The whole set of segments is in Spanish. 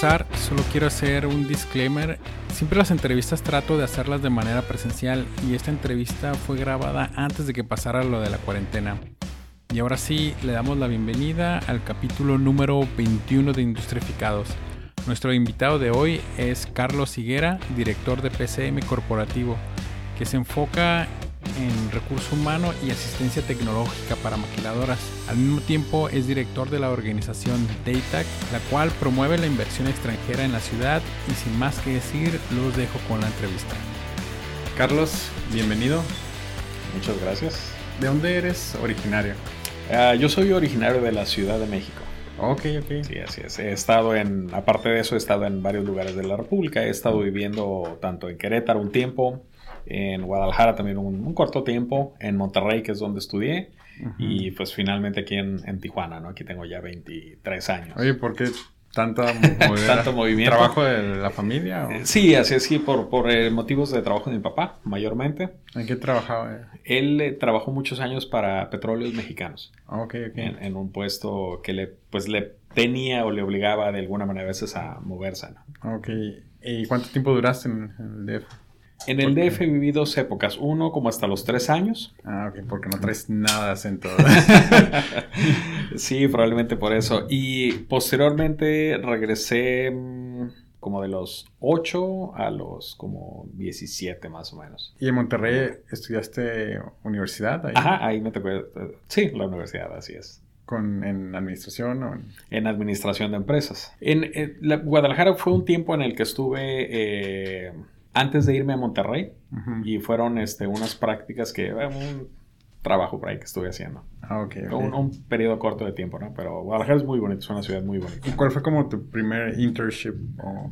solo quiero hacer un disclaimer. Siempre las entrevistas trato de hacerlas de manera presencial y esta entrevista fue grabada antes de que pasara lo de la cuarentena. Y ahora sí, le damos la bienvenida al capítulo número 21 de Industrificados. Nuestro invitado de hoy es Carlos Higuera, director de PCM Corporativo, que se enfoca en recurso humano y asistencia tecnológica para maquiladoras. Al mismo tiempo es director de la organización DATAC, la cual promueve la inversión extranjera en la ciudad y sin más que decir, los dejo con la entrevista. Carlos, bienvenido. Muchas gracias. ¿De dónde eres originario? Uh, yo soy originario de la Ciudad de México. Ok, ok. Sí, así es. He estado en, aparte de eso, he estado en varios lugares de la República. He estado viviendo tanto en Querétaro un tiempo, en Guadalajara también un, corto tiempo, en Monterrey, que es donde estudié, y pues finalmente aquí en, en, Tijuana, ¿no? Aquí tengo ya 23 años. Oye, ¿por qué tanta tanto movimiento? ¿Trabajo de la familia? O? Sí, así es, sí, por, por eh, motivos de trabajo de mi papá, mayormente. ¿En qué trabajaba? Él eh, trabajó muchos años para Petróleos Mexicanos. Ah, ok, ok. En, en, un puesto que le, pues, le tenía o le obligaba de alguna manera a veces a moverse, ¿no? Ok. ¿Y cuánto tiempo duraste en el DF? En el DF viví dos épocas. Uno como hasta los tres años. Ah, ok, porque no traes nada de acento. sí, probablemente por eso. Y posteriormente regresé mm, como de los 8 a los como 17 más o menos. ¿Y en Monterrey estudiaste universidad? Ahí? Ajá, ahí me tocó. Sí, la universidad, así es. Con, ¿En administración o en... en administración de empresas? En, la, Guadalajara fue un tiempo en el que estuve... Eh, antes de irme a Monterrey y fueron este, unas prácticas que, eh, un trabajo por ahí que estuve haciendo. Ah, ok. Un, un, periodo corto de tiempo, ¿no? Pero Guadalajara es muy bonito, es una ciudad muy bonita. ¿Y cuál fue como tu primer internship o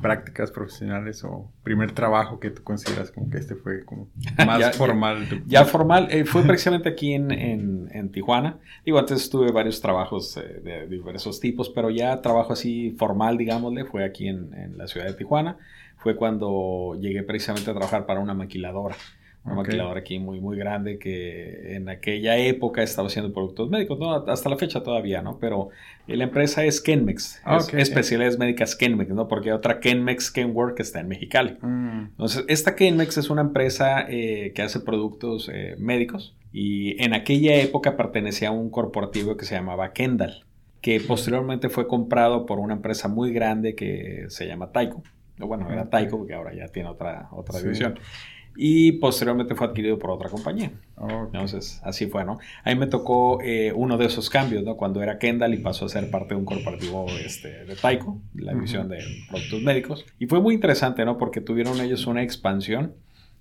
prácticas profesionales o primer trabajo que tú consideras como que este fue como más formal? Ya, formal, eh, fue precisamente aquí en, en, en, Tijuana. Digo, antes tuve varios trabajos eh, de diversos tipos, pero ya trabajo así formal, digámosle, fue aquí en, en la ciudad de Tijuana fue cuando llegué precisamente a trabajar para una maquiladora. Una maquiladora aquí muy, muy grande que en aquella época estaba haciendo productos médicos, ¿no? Hasta la fecha todavía, ¿no? Pero la empresa es Kenmex, ah, es especialidades médicas Kenmex, ¿no? Porque otra Kenmex Kenwork está en Mexicali. Mm. Entonces, esta Kenmex es una empresa eh, que hace productos eh, médicos y en aquella época pertenecía a un corporativo que se llamaba Kendall, que posteriormente fue comprado por una empresa muy grande que se llama Taiko. Bueno, era Taiko, porque ahora ya tiene otra, otra división. Y posteriormente fue adquirido por otra compañía. Entonces, así fue, ¿no? A mí me tocó eh, uno de esos cambios, ¿no? Cuando era Kendall y pasó a ser parte de un corporativo este, de Taiko, la división de productos médicos. Y fue muy interesante, ¿no? Porque tuvieron ellos una expansión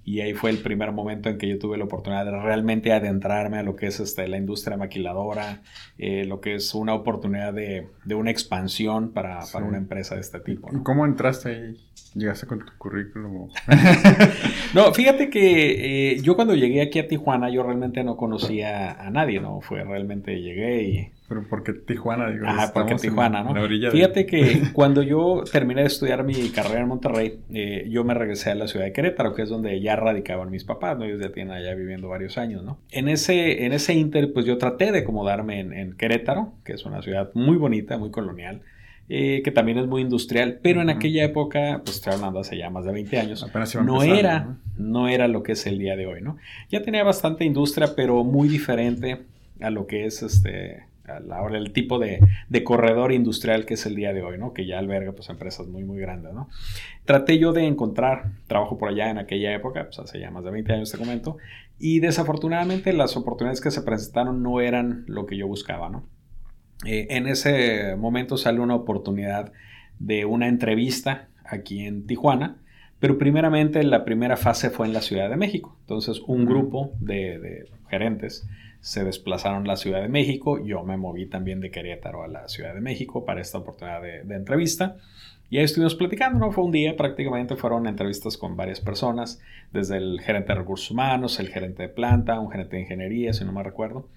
y ahí fue el primer momento en que yo tuve la oportunidad de realmente adentrarme a lo que es este, la industria maquiladora, eh, lo que es una oportunidad de, de una expansión para, para, una empresa de este tipo. ¿Y cómo entraste ahí? ¿Llegaste con tu currículum? no, fíjate que eh, yo cuando llegué aquí a Tijuana yo realmente no conocía a nadie, ¿no? Fue realmente llegué y pero ¿por qué Tijuana? Digo, Ajá, porque Tijuana, ¿no? Fíjate que cuando yo terminé de estudiar mi carrera en Monterrey, eh, yo me regresé a la ciudad de Querétaro, que es donde ya radicaban mis papás, ¿no? Ellos ya tienen allá viviendo varios años, ¿no? En ese, en ese inter, pues yo traté de acomodarme en, en Querétaro, que es una ciudad muy bonita, muy colonial. Eh, que también es muy industrial, pero en aquella época, pues estoy hablando hace ya más de 20 años, no era, ¿no? era lo que es el día de hoy, ¿no? Ya tenía bastante industria, pero muy diferente a lo que es este ahora el tipo de, corredor industrial que es el día de hoy, ¿no? Que ya alberga pues empresas muy, muy grandes, ¿no? Traté yo de encontrar trabajo por allá en aquella época, pues hace ya más de 20 años te comento, y desafortunadamente las oportunidades que se presentaron no eran lo que yo buscaba, ¿no? Eh, en ese momento sale una oportunidad de una entrevista aquí en Tijuana, pero primeramente la primera fase fue en la Ciudad de México. Entonces un grupo de, de gerentes se desplazaron a la Ciudad de México. Yo me moví también de Querétaro a la Ciudad de México para esta oportunidad de, entrevista. Y ahí estuvimos platicando, ¿no? Fue un día, prácticamente fueron entrevistas con varias personas, desde el gerente de recursos humanos, el gerente de planta, un gerente de ingeniería, si no me recuerdo.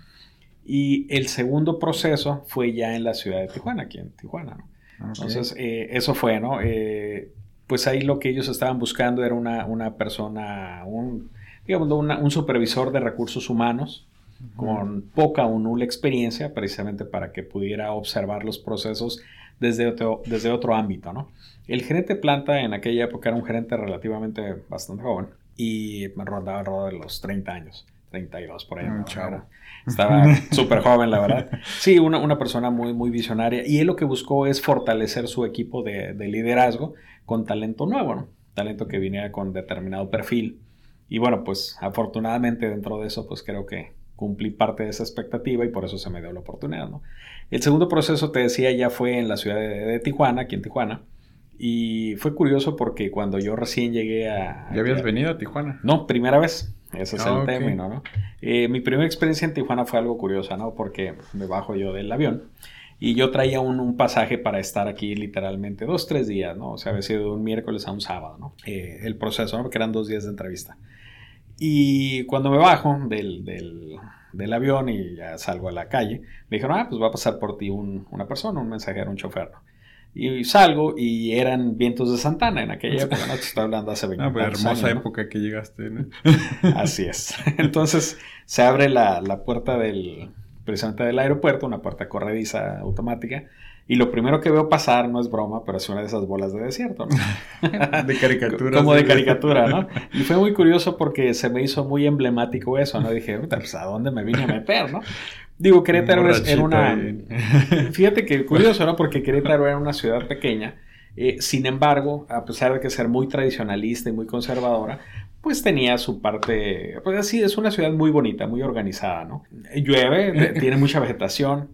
Y el segundo proceso fue ya en la ciudad de Tijuana, aquí en Tijuana, ¿no? Entonces, eh, eso fue, ¿no? Eh, pues ahí lo que ellos estaban buscando era una, una persona, un, digamos, un supervisor de recursos humanos con poca o nula experiencia, precisamente para que pudiera observar los procesos desde otro, desde otro ámbito, ¿no? El gerente planta en aquella época era un gerente relativamente bastante joven y me rondaba alrededor de los 30 años. 32 por ahí. Un chavo. Estaba súper joven, la verdad. Sí, una, una, persona muy, muy visionaria. Y él lo que buscó es fortalecer su equipo de, de liderazgo con talento nuevo, ¿no? Talento que viniera con determinado perfil. Y bueno, pues afortunadamente dentro de eso, pues creo que cumplí parte de esa expectativa y por eso se me dio la oportunidad, ¿no? El segundo proceso, te decía, ya fue en la ciudad de, de Tijuana, aquí en Tijuana. Y fue curioso porque cuando yo recién llegué a... ¿Ya habías venido a Tijuana? No, primera vez. Ese es el ah, término, ¿no? Eh, mi primera experiencia en Tijuana fue algo curiosa, ¿no? Porque me bajo yo del avión y yo traía un, pasaje para estar aquí literalmente dos, tres días, ¿no? O sea, había sido de un miércoles a un sábado, ¿no? Eh, el proceso, ¿no? Porque eran dos días de entrevista. Y cuando me bajo del, del, del, avión y ya salgo a la calle, me dijeron, ah, pues va a pasar por ti un, una persona, un mensajero, un chofer, ¿no? Y salgo y eran vientos de Santana en aquella época, ¿no? Te estoy hablando hace 20 ah, pues hermosa época que llegaste, ¿no? Así es. Entonces se abre la, la, puerta del, precisamente del aeropuerto, una puerta corrediza automática. Y lo primero que veo pasar, no es broma, pero es una de esas bolas de desierto, ¿no? de caricatura. Como de caricatura, ¿no? Y fue muy curioso porque se me hizo muy emblemático eso, ¿no? Dije, pues a dónde me vine a meter, ¿no? Digo, Querétaro era una... Fíjate que curioso, ¿no? Porque Querétaro era una ciudad pequeña. Eh, sin embargo, a pesar de que ser muy tradicionalista y muy conservadora, pues tenía su parte, pues así, es una ciudad muy bonita, muy organizada, ¿no? Llueve, tiene mucha vegetación,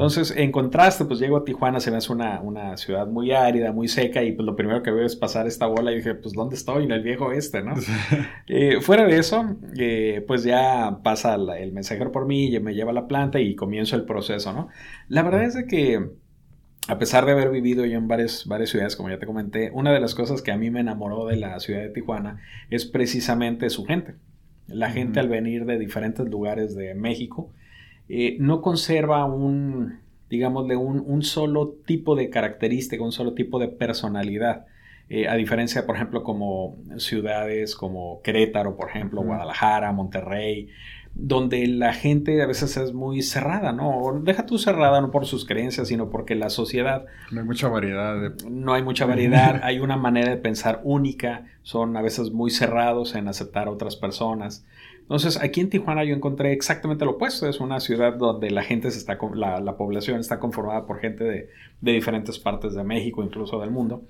entonces, en contraste, pues llego a Tijuana, se me hace una, una, ciudad muy árida, muy seca, y pues lo primero que veo es pasar esta bola y dije, pues ¿dónde estoy? En el viejo este, ¿no? Eh, fuera de eso, eh, pues ya pasa el mensajero por mí, y me lleva a la planta y comienzo el proceso, ¿no? La verdad es de que, a pesar de haber vivido yo en varias, varias ciudades, como ya te comenté, una de las cosas que a mí me enamoró de la ciudad de Tijuana es precisamente su gente. La gente al venir de diferentes lugares de México, eh, no conserva un, digámosle, un, un, solo tipo de característica, un solo tipo de personalidad. Eh, a diferencia, por ejemplo, como ciudades como Querétaro, por ejemplo, Guadalajara, Monterrey, donde la gente a veces es muy cerrada, ¿no? Deja tú cerrada no por sus creencias, sino porque la sociedad... No hay mucha variedad. No hay mucha variedad, hay una manera de pensar única, son a veces muy cerrados en aceptar a otras personas. Entonces, aquí en Tijuana yo encontré exactamente lo opuesto. Es una ciudad donde la gente se está, la, la población está conformada por gente de, de, diferentes partes de México, incluso del mundo.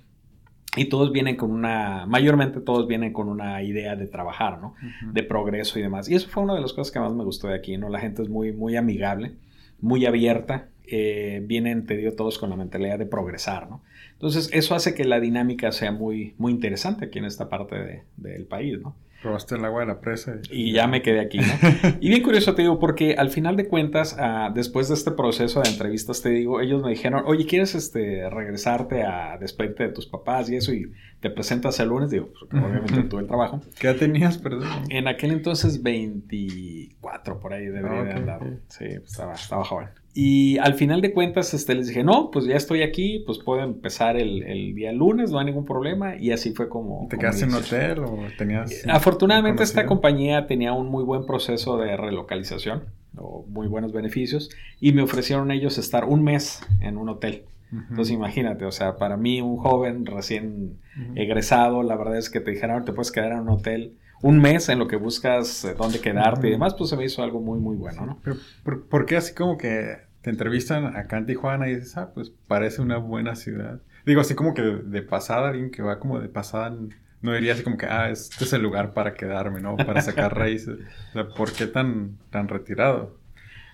Y todos vienen con una, mayormente todos vienen con una idea de trabajar, ¿no? De progreso y demás. Y eso fue una de las cosas que más me gustó de aquí, ¿no? La gente es muy, muy amigable, muy abierta. Eh, vienen, te digo, todos con la mentalidad de progresar, ¿no? Entonces, eso hace que la dinámica sea muy, muy interesante aquí en esta parte de, del país, ¿no? Probaste el agua de la presa. Y, ya me quedé aquí, ¿no? y bien curioso te digo, porque al final de cuentas, ah, después de este proceso de entrevistas, te digo, ellos me dijeron, oye, ¿quieres este, regresarte a despedirte de tus papás y eso? Y te presentas el lunes, digo, pues, obviamente tuve el trabajo. ¿Qué edad tenías, perdón? En aquel entonces 24, por ahí debería de andar. Sí, pues, estaba, estaba joven. Y al final de cuentas este, les dije, no, pues ya estoy aquí, pues puedo empezar el, el día lunes, no hay ningún problema. Y así fue como... ¿Te quedaste en hotel o tenías... Eh, afortunadamente esta compañía tenía un muy buen proceso de relocalización, o muy buenos beneficios, y me ofrecieron ellos estar un mes en un hotel. Entonces imagínate, o sea, para mí un joven recién egresado, la verdad es que te dijeron, te puedes quedar en un hotel un mes en lo que buscas eh, dónde quedarte y demás, pues se me hizo algo muy, muy bueno, ¿no? Pero, ¿por, qué así como que te entrevistan acá en Tijuana y dices, ah, pues parece una buena ciudad? Digo, así como que de, pasada, alguien que va como de pasada, no diría así como que, ah, este es el lugar para quedarme, ¿no? Para sacar raíces. O sea, ¿por qué tan, tan retirado?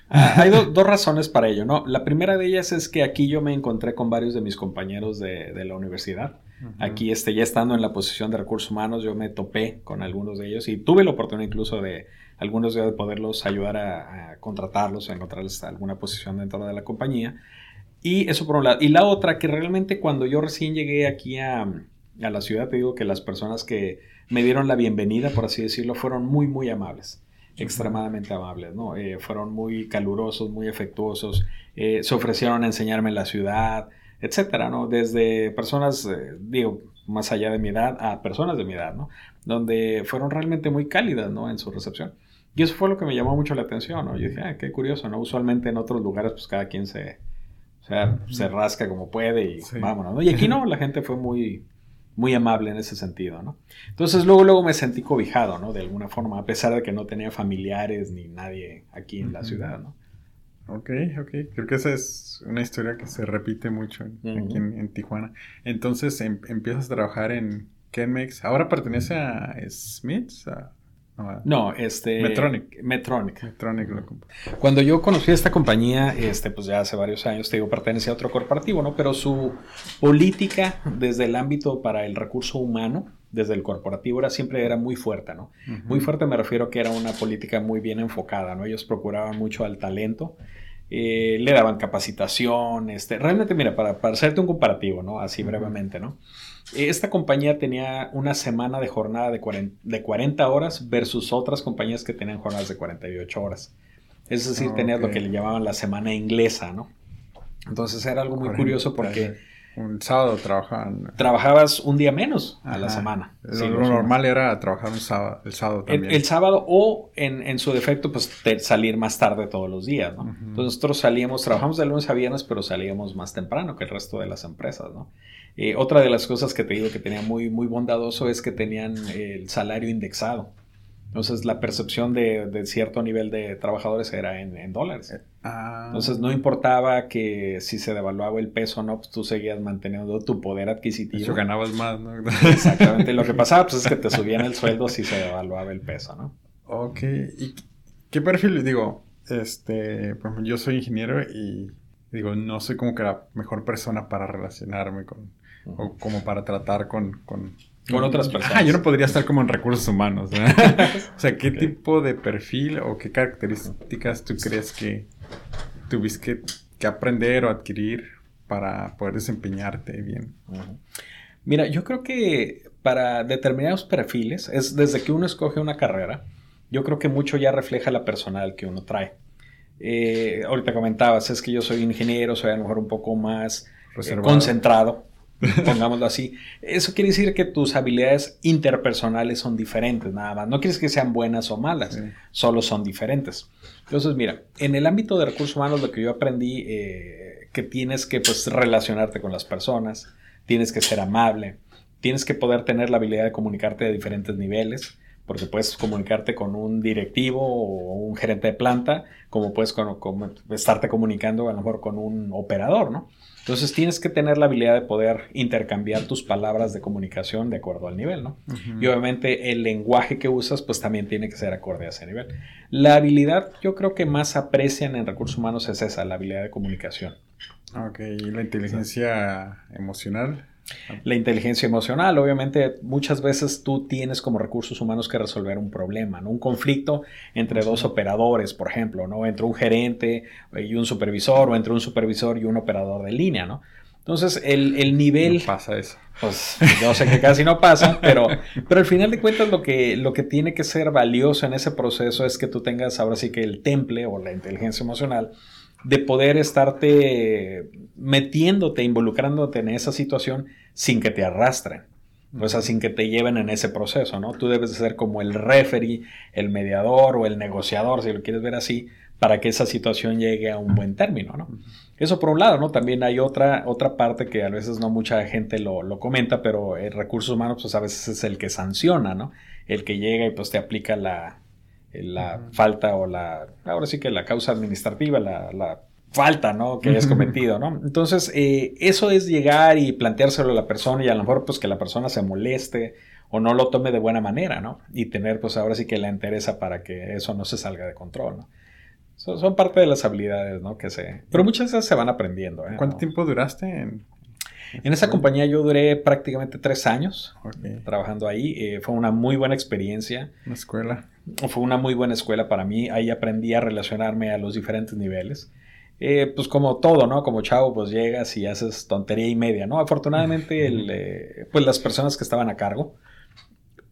Ah, hay dos razones para ello, ¿no? La primera de ellas es que aquí yo me encontré con varios de mis compañeros de, de la universidad. Aquí, este, ya estando en la posición de recursos humanos, yo me topé con algunos de ellos y tuve la oportunidad incluso de algunos de poderlos ayudar a, contratarlos, a encontrarles alguna posición dentro de la compañía. Y eso por un lado. Y la otra, que realmente cuando yo recién llegué aquí a, a la ciudad, te digo que las personas que me dieron la bienvenida, por así decirlo, fueron muy, muy amables extremadamente amables, ¿no? Eh, fueron muy calurosos, muy afectuosos, eh, se ofrecieron a enseñarme la ciudad, etcétera, ¿no? Desde personas, eh, digo, más allá de mi edad, a personas de mi edad, ¿no? Donde fueron realmente muy cálidas, ¿no? En su recepción. Y eso fue lo que me llamó mucho la atención, ¿no? Yo dije, ah, qué curioso, ¿no? Usualmente en otros lugares, pues cada quien se, O sea, se rasca como puede y vámonos, ¿no? Y aquí no, la gente fue muy, muy amable en ese sentido, ¿no? Entonces luego, luego me sentí cobijado, ¿no? De alguna forma, a pesar de que no tenía familiares ni nadie aquí en la ciudad, ¿no? Ok, ok. Creo que esa es una historia que se repite mucho aquí en, Tijuana. Entonces em, empiezas a trabajar en Kenmex. ¿Ahora pertenece a Smiths? no, este... Metronic. Metronic. Metronic Cuando yo conocí esta compañía, este, pues ya hace varios años, te digo, pertenece a otro corporativo, ¿no? Pero su política desde el ámbito para el recurso humano, desde el corporativo, era siempre era muy fuerte, ¿no? Muy fuerte me refiero que era una política muy bien enfocada, ¿no? Ellos procuraban mucho al talento. Eh, le daban capacitación, este, realmente, mira, para, para hacerte un comparativo, ¿no? Así brevemente, ¿no? Esta compañía tenía una semana de jornada de 40, horas versus otras compañías que tenían jornadas de 48 horas. Es decir, tenías lo que le llamaban la semana inglesa, ¿no? Entonces era algo muy curioso porque... Un sábado trabajaban. Trabajabas un día menos a la semana. Lo, normal era trabajar un sábado, el sábado también. El, sábado o en, su defecto, pues salir más tarde todos los días, ¿no? Entonces nosotros salíamos, trabajamos de lunes a viernes, pero salíamos más temprano que el resto de las empresas, ¿no? Eh, otra de las cosas que te digo que tenía muy, muy bondadoso es que tenían el salario indexado. Entonces la percepción de, cierto nivel de trabajadores era en, dólares. Eh, ah. Entonces no importaba que si se devaluaba el peso o no, pues tú seguías manteniendo tu poder adquisitivo. Eso ganabas más, ¿no? Exactamente. Lo que pasaba pues, es que te subían el sueldo si se devaluaba el peso, ¿no? Ok. ¿Y qué perfil? Digo, este, pues yo soy ingeniero y digo, no soy como que la mejor persona para relacionarme con o como para tratar con, con, otras personas. Ah, yo no podría estar como en recursos humanos. o sea, ¿qué tipo de perfil o qué características tú crees que tuviste que, aprender o adquirir para poder desempeñarte bien? Mira, yo creo que para determinados perfiles, es desde que uno escoge una carrera, yo creo que mucho ya refleja la personal que uno trae. Eh, ahorita comentabas, es que yo soy ingeniero, soy a lo mejor un poco más eh, concentrado, pongámoslo así. Eso quiere decir que tus habilidades interpersonales son diferentes, nada más. No quieres que sean buenas o malas, solo son diferentes. Entonces, mira, en el ámbito de recursos humanos lo que yo aprendí, eh, que tienes que pues, relacionarte con las personas, tienes que ser amable, tienes que poder tener la habilidad de comunicarte de diferentes niveles, porque puedes comunicarte con un directivo o un gerente de planta, como puedes estarte comunicando a lo mejor con un operador, ¿no? Entonces tienes que tener la habilidad de poder intercambiar tus palabras de comunicación de acuerdo al nivel, ¿no? Y obviamente el lenguaje que usas pues también tiene que ser acorde a ese nivel. La habilidad yo creo que más aprecian en recursos humanos es esa, la habilidad de comunicación. Ok, ¿y la inteligencia emocional? La inteligencia emocional, obviamente, muchas veces tú tienes como recursos humanos que resolver un problema, ¿no? Un conflicto entre dos operadores, por ejemplo, ¿no? Entre un gerente y un supervisor o entre un supervisor y un operador de línea, ¿no? Entonces, el, nivel... pasa eso. Pues yo sé que casi no pasa, pero, pero al final de cuentas lo que, lo que tiene que ser valioso en ese proceso es que tú tengas ahora sí que el temple o la inteligencia emocional de poder estarte metiéndote, involucrándote en esa situación sin que te arrastren. O sea, sin que te lleven en ese proceso, ¿no? Tú debes de ser como el referee, el mediador o el negociador, si lo quieres ver así, para que esa situación llegue a un buen término, ¿no? Eso por un lado, ¿no? También hay otra, otra parte que a veces no mucha gente lo, lo comenta, pero el recursos humanos, pues a veces es el que sanciona, ¿no? El que llega y pues te aplica la, la falta o la, ahora sí que la causa administrativa, la, falta, ¿no? Que hayas cometido, ¿no? Entonces, eh, eso es llegar y planteárselo a la persona y a lo mejor pues que la persona se moleste o no lo tome de buena manera, ¿no? Y tener pues ahora sí que la interesa para que eso no se salga de control, ¿no? son parte de las habilidades, ¿no? Que se... Pero muchas veces se van aprendiendo, ¿eh? ¿Cuánto tiempo duraste en, en esa compañía yo duré prácticamente tres años trabajando ahí. Eh, fue una muy buena experiencia. Una escuela. Fue una muy buena escuela para mí. Ahí aprendí a relacionarme a los diferentes niveles. Eh, pues como todo, ¿no? Como chavo, pues llegas y haces tontería y media, ¿no? Afortunadamente, eh, pues las personas que estaban a cargo,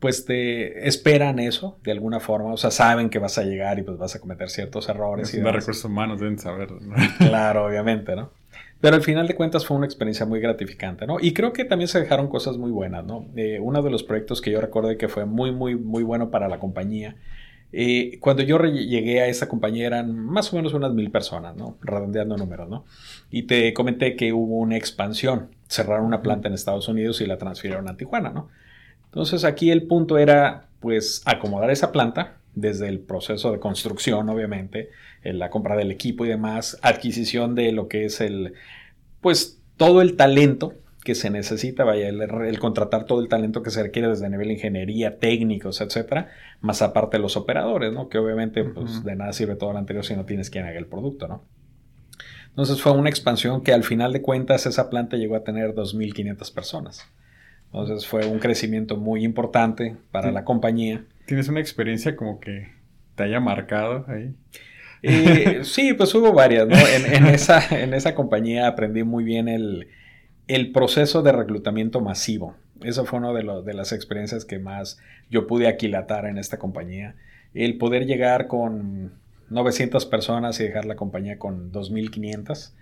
pues te esperan eso de alguna forma, o sea, saben que vas a llegar y pues vas a cometer ciertos errores. y los recursos humanos deben saber. Claro, obviamente, ¿no? Pero al final de cuentas fue una experiencia muy gratificante, ¿no? Y creo que también se dejaron cosas muy buenas, ¿no? Eh, uno de los proyectos que yo recuerdo que fue muy, muy, muy bueno para la compañía Eh, cuando yo llegué a esa compañía eran más o menos unas mil personas, ¿no? Redondeando números, ¿no? Y te comenté que hubo una expansión. Cerraron una planta en Estados Unidos y la transfirieron a Tijuana, ¿no? Entonces aquí el punto era, pues, acomodar esa planta desde el proceso de construcción, obviamente, la compra del equipo y demás, adquisición de lo que es el, pues, todo el talento que se necesita, vaya, el, contratar todo el talento que se requiere desde nivel de ingeniería, técnicos, etcétera, más aparte los operadores, ¿no? Que obviamente, pues, de nada sirve todo lo anterior si no tienes quien haga el producto, ¿no? Entonces fue una expansión que al final de cuentas esa planta llegó a tener 2.500 personas. Entonces fue un crecimiento muy importante para la compañía. ¿Tienes una experiencia como que te haya marcado ahí? Eh, sí, pues hubo varias, ¿no? En, esa, en esa compañía aprendí muy bien el, proceso de reclutamiento masivo. Eso fue una de, de las experiencias que más yo pude aquilatar en esta compañía. El poder llegar con 900 personas y dejar la compañía con 2.500,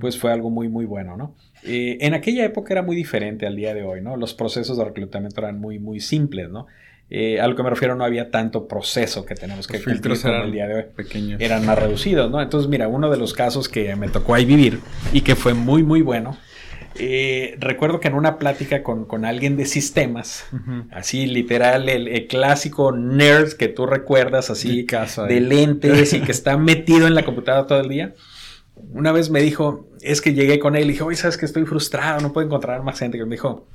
pues fue algo muy, muy bueno, ¿no? Eh, en aquella época era muy diferente al día de hoy, ¿no? Los procesos de reclutamiento eran muy, muy simples, ¿no? Eh, a lo que me refiero, no había tanto proceso que tenemos que filtrar el día de hoy. Pequeños. Eran más reducidos, ¿no? Entonces, mira, uno de los casos que me tocó ahí vivir y que fue muy, muy bueno eh, recuerdo que en una plática con, alguien de sistemas, así literal, el, clásico nerd que tú recuerdas, así de lentes y que está metido en la computadora todo el día, una vez me dijo, es que llegué con él y dije, oye, sabes que estoy frustrado, no puedo encontrar más gente. Que me dijo,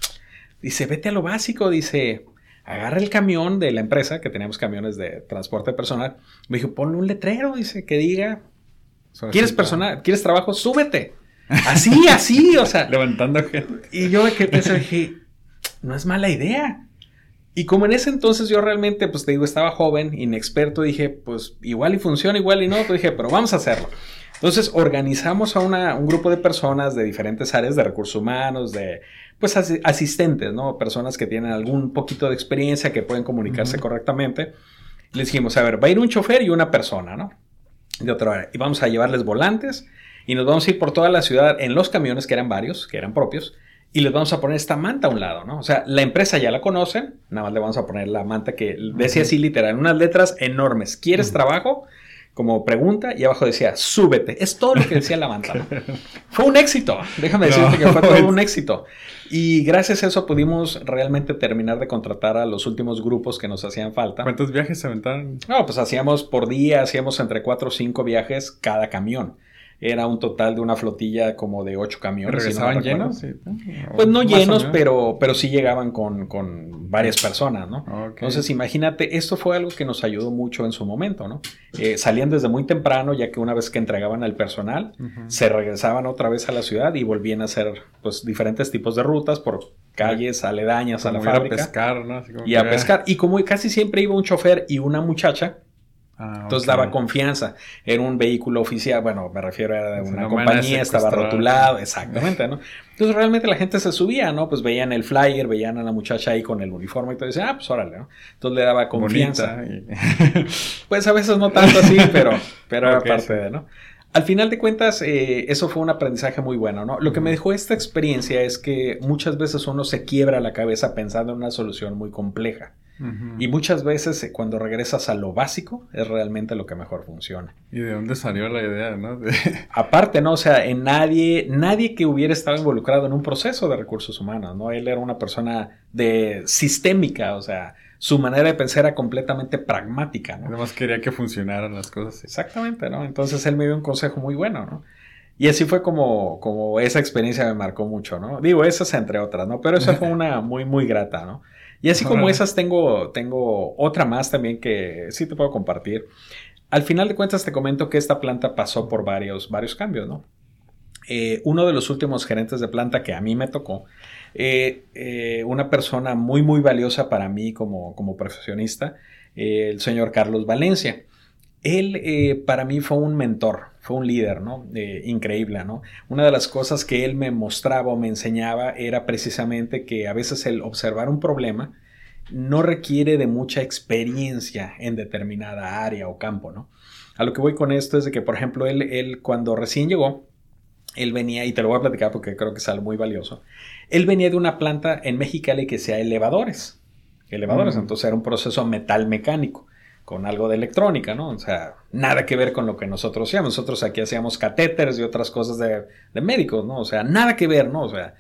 dice, vete a lo básico, dice, agarra el camión de la empresa, que teníamos camiones de transporte personal. Me dijo, ponle un letrero, dice, que diga, ¿quieres personal, quieres trabajo? Súbete. Así, así, o sea. Levantando gente. Y yo de que pensé, dije, no es mala idea. Y como en ese entonces yo realmente, pues te digo, estaba joven, inexperto, dije, pues igual y funciona, igual y no, pues dije, pero vamos a hacerlo. Entonces organizamos a un grupo de personas de diferentes áreas de recursos humanos, de pues asistentes, ¿no? Personas que tienen algún poquito de experiencia, que pueden comunicarse correctamente. Les dijimos, a ver, va a ir un chofer y una persona, ¿no? De otra manera. Y vamos a llevarles volantes y nos vamos a ir por toda la ciudad en los camiones, que eran varios, que eran propios, y les vamos a poner esta manta a un lado, ¿no? O sea, la empresa ya la conocen, nada más le vamos a poner la manta que decía así literal, unas letras enormes. ¿Quieres trabajo? Como pregunta, y abajo decía, súbete. Es todo lo que decía la manta. fue un éxito, déjame decirte que fue todo un éxito. Y gracias a eso pudimos realmente terminar de contratar a los últimos grupos que nos hacían falta. ¿Cuántos viajes se aventaron? No, pues hacíamos por día, hacíamos entre cuatro o cinco viajes cada camión era un total de una flotilla como de ocho camiones. ¿Regresaban llenos? Pues no llenos, pero, pero sí llegaban con, varias personas, ¿no? Entonces, imagínate, esto fue algo que nos ayudó mucho en su momento, ¿no? Eh, salían desde muy temprano, ya que una vez que entregaban al personal, se regresaban otra vez a la ciudad y volvían a hacer, pues, diferentes tipos de rutas por calles aledañas a la fábrica. a pescar, ¿no? y a pescar. Y como casi siempre iba un chofer y una muchacha, Ah, Entonces daba confianza. Era un vehículo oficial, bueno, me refiero a una compañía, estaba rotulado, exactamente, ¿no? Entonces realmente la gente se subía, ¿no? Pues veían el flyer, veían a la muchacha ahí con el uniforme y todo, y decían, ah, pues órale, ¿no? Entonces le daba confianza. pues a veces no tanto así, pero, pero era parte de, ¿no? Al final de cuentas, eh, eso fue un aprendizaje muy bueno, ¿no? Lo que me dejó esta experiencia es que muchas veces uno se quiebra la cabeza pensando en una solución muy compleja. Y muchas veces eh, cuando regresas a lo básico es realmente lo que mejor funciona. ¿Y de dónde salió la idea, no? Aparte, ¿no? O sea, en nadie, nadie que hubiera estado involucrado en un proceso de recursos humanos, ¿no? Él era una persona de sistémica, o sea, su manera de pensar era completamente pragmática, ¿no? Además quería que funcionaran las cosas. Exactamente, ¿no? Entonces él me dio un consejo muy bueno, ¿no? Y así fue como, como esa experiencia me marcó mucho, ¿no? Digo, esas entre otras, ¿no? Pero esa fue una muy, muy grata, ¿no? Y así como esas tengo, tengo otra más también que sí te puedo compartir. Al final de cuentas te comento que esta planta pasó por varios, varios cambios, ¿no? Eh, uno de los últimos gerentes de planta que a mí me tocó, eh, eh, una persona muy, muy valiosa para mí como, como profesionista, el señor Carlos Valencia. Él para mí fue un mentor, fue un líder, ¿no? increíble, ¿no? Una de las cosas que él me mostraba o me enseñaba era precisamente que a veces el observar un problema no requiere de mucha experiencia en determinada área o campo, ¿no? A lo que voy con esto es de que, por ejemplo, él, él cuando recién llegó, él venía, y te lo voy a platicar porque creo que es algo muy valioso, él venía de una planta en Mexicali que sea elevadores, elevadores, mm. entonces era un proceso metal mecánico. Con algo de electrónica, ¿no? O sea, nada que ver con lo que nosotros hacíamos. Nosotros aquí hacíamos catéteres y otras cosas de, de médicos, ¿no? O sea, nada que ver, ¿no? O sea,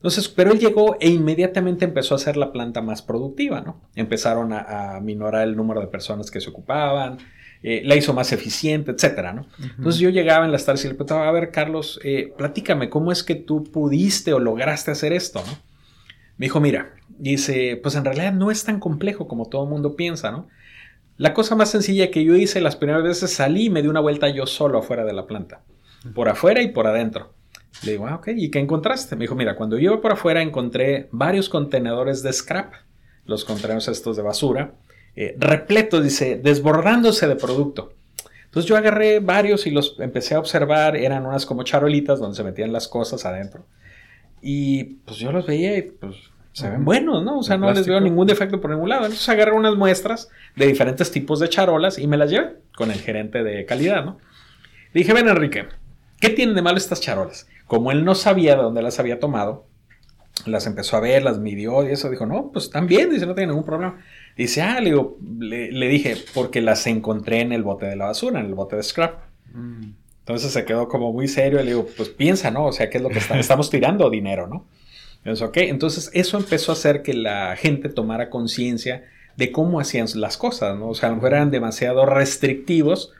entonces, pero él llegó e inmediatamente empezó a hacer la planta más productiva, ¿no? Empezaron a, minorar el número de personas que se ocupaban, eh, la hizo más eficiente, etcétera, ¿no? Entonces yo llegaba en las tardes y le preguntaba, a ver, Carlos, eh, platícame, ¿cómo es que tú pudiste o lograste hacer esto, ¿no? Me dijo, mira, dice, pues en realidad no es tan complejo como todo el mundo piensa, ¿no? La cosa más sencilla que yo hice las primeras veces salí y me di una vuelta yo solo afuera de la planta, por afuera y por adentro. Le digo, ah, ok, ¿y qué encontraste? Me dijo, mira, cuando yo iba por afuera encontré varios contenedores de scrap, los contenedores estos de basura, eh, repletos, dice, desbordándose de producto. Entonces yo agarré varios y los empecé a observar, eran unas como charolitas donde se metían las cosas adentro. Y pues yo los veía y pues se ven buenos, ¿no? O sea, no les veo ningún defecto por ningún lado. Entonces agarré unas muestras de diferentes tipos de charolas y me las llevé con el gerente de calidad, ¿no? Le dije, ven Enrique, ¿qué tienen de malo estas charolas? Como él no sabía de dónde las había tomado, las empezó a ver, las midió y eso dijo, no, pues están bien, dice, no tiene ningún problema. Dice, ah, le, digo, le, dije, porque las encontré en el bote de la basura, en el bote de scrap. Mm. Entonces se quedó como muy serio y le digo, pues piensa, ¿no? O sea, ¿qué es lo que estamos tirando? Dinero, ¿no? Entonces, ok, entonces eso empezó a hacer que la gente tomara conciencia de cómo hacían las cosas, ¿no? O sea, a lo mejor eran demasiado restrictivos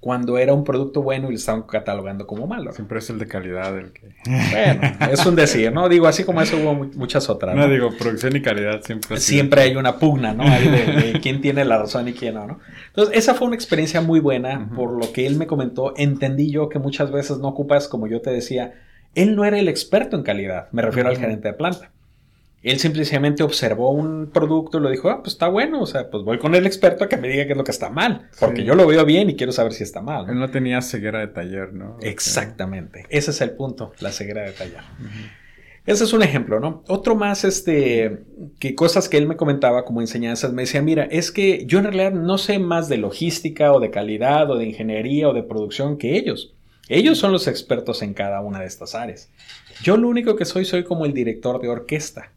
cuando era un producto bueno y lo estaban catalogando como malo. Siempre es el de calidad el que... Bueno, es un decir, ¿no? Digo, así como eso hubo muchas otras. No, digo, producción y calidad siempre. Siempre hay una pugna, ¿no? de, quién tiene la razón y quién no, ¿no? Entonces, esa fue una experiencia muy buena. Por lo que él me comentó, entendí yo que muchas veces no ocupas, como yo te decía, él no era el experto en calidad, me refiero al gerente de planta. Él simplemente observó un producto y lo dijo, ah, pues está bueno, o sea, pues voy con el experto a que me diga qué es lo que está mal, porque yo lo veo bien y quiero saber si está mal. Él no tenía ceguera de taller, ¿no? Exactamente, ese es el punto, la ceguera de taller. Ese es un ejemplo, ¿no? Otro más, este, que cosas que él me comentaba como enseñanzas, me decía, mira, es que yo en realidad no sé más de logística o de calidad o de ingeniería o de producción que ellos. Ellos son los expertos en cada una de estas áreas. Yo lo único que soy, soy como el director de orquesta.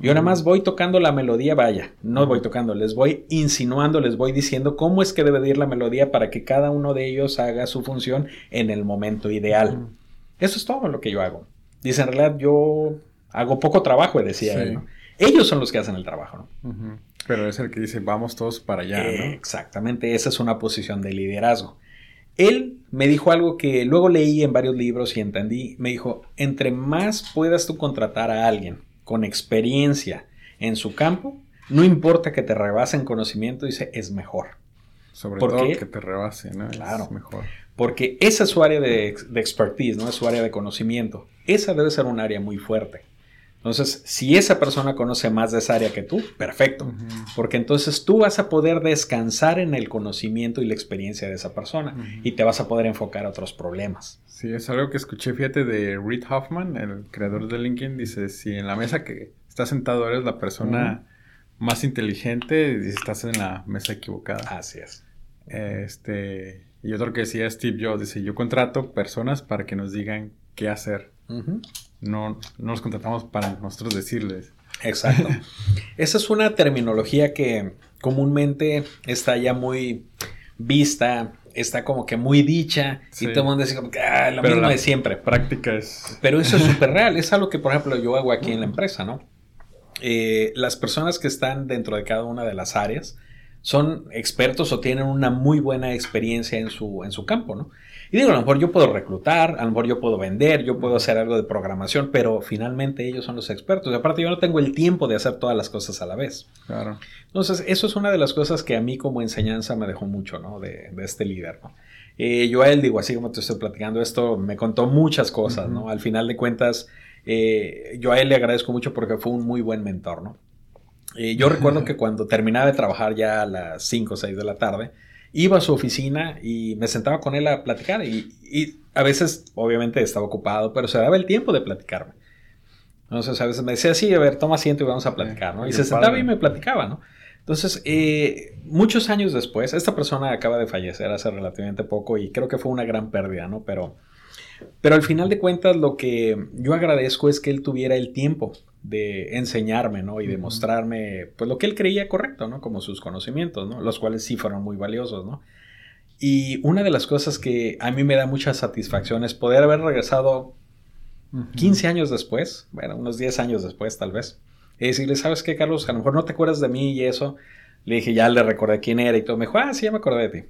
Yo nada más voy tocando la melodía, vaya, no voy tocando, les voy insinuando, les voy diciendo cómo es que debe ir la melodía para que cada uno de ellos haga su función en el momento ideal. Eso es todo lo que yo hago. Dice, en realidad yo hago poco trabajo, decía él, Ellos son los que hacen el trabajo, ¿no? Pero es el que dice, vamos todos para allá, Exactamente, esa es una posición de liderazgo. Él me dijo algo que luego leí en varios libros y entendí. Me dijo, entre más puedas tú contratar a alguien con experiencia en su campo, no importa que te rebasen conocimiento, dice, es mejor. Sobre todo que te rebase, ¿no? Claro. Es mejor. Porque esa es su área de, de, expertise, ¿no? Es su área de conocimiento. Esa debe ser un área muy fuerte. Entonces, si esa persona conoce más de esa área que tú, perfecto. Porque entonces tú vas a poder descansar en el conocimiento y la experiencia de esa persona y te vas a poder enfocar a otros problemas. Sí, es algo que escuché, fíjate, de Reid Hoffman, el creador de LinkedIn. Dice, si en la mesa que estás sentado eres la persona más inteligente, estás en la mesa equivocada. Así es. Este, y otro que decía Steve Jobs, dice, yo contrato personas para que nos digan qué hacer no, no nos contratamos para nosotros decirles. Exacto. Esa es una terminología que comúnmente está ya muy vista, está como que muy dicha y todo el mundo dice como que ah, lo mismo de siempre. Práctica es. Pero eso es súper real. Es algo que, por ejemplo, yo hago aquí en la empresa, ¿no? Eh, las personas que están dentro de cada una de las áreas son expertos o tienen una muy buena experiencia en su, en su campo, ¿no? Y digo, a lo mejor yo puedo reclutar, a lo mejor yo puedo vender, yo puedo hacer algo de programación, pero finalmente ellos son los expertos. Y aparte yo no tengo el tiempo de hacer todas las cosas a la vez. Claro. Entonces, eso es una de las cosas que a mí como enseñanza me dejó mucho, ¿no? De, este líder, ¿no? Eh, yo a él, digo, así como te estoy platicando esto, me contó muchas cosas, ¿no? Al final de cuentas, eh, yo a él le agradezco mucho porque fue un muy buen mentor, ¿no? Eh, yo recuerdo que cuando terminaba de trabajar ya a las 5 o 6 de la tarde, iba a su oficina y me sentaba con él a platicar y, a veces obviamente estaba ocupado, pero se daba el tiempo de platicarme. Entonces a veces me decía, sí, a ver, toma asiento y vamos a platicar, ¿no? Y se sentaba y me platicaba, ¿no? Entonces, eh, muchos años después, esta persona acaba de fallecer hace relativamente poco y creo que fue una gran pérdida, ¿no? Pero Pero al final de cuentas lo que yo agradezco es que él tuviera el tiempo de enseñarme, ¿no? Y de mostrarme, pues lo que él creía correcto, ¿no? Como sus conocimientos, ¿no? Los cuales sí fueron muy valiosos, ¿no? Y una de las cosas que a mí me da mucha satisfacción es poder haber regresado 15 años después, bueno, unos 10 años después tal vez, y decirle, ¿sabes qué, Carlos? A lo mejor no te acuerdas de mí y eso. Le dije, ya le recordé quién era y todo. Me dijo, ah, sí, ya me acordé de ti.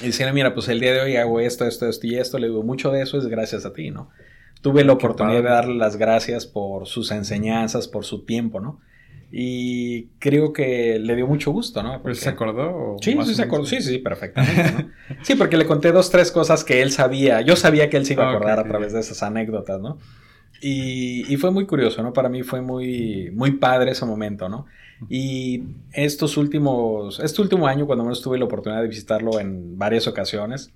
Y decía, mira, pues el día de hoy hago esto, esto, esto y esto. Le digo, mucho de eso es gracias a ti, ¿no? Tuve la oportunidad de darle las gracias por sus enseñanzas, por su tiempo, ¿no? Y creo que le dio mucho gusto, ¿no? Porque... ¿Se acordó? Sí, sí, se acordó. Sí, sí, perfectamente. ¿no? sí, porque le conté dos, tres cosas que él sabía. Yo sabía que él se iba a acordar a través de esas anécdotas, ¿no? Y, y, fue muy curioso, ¿no? Para mí fue muy, muy padre ese momento, ¿no? Y estos últimos, este último año, cuando menos tuve la oportunidad de visitarlo en varias ocasiones,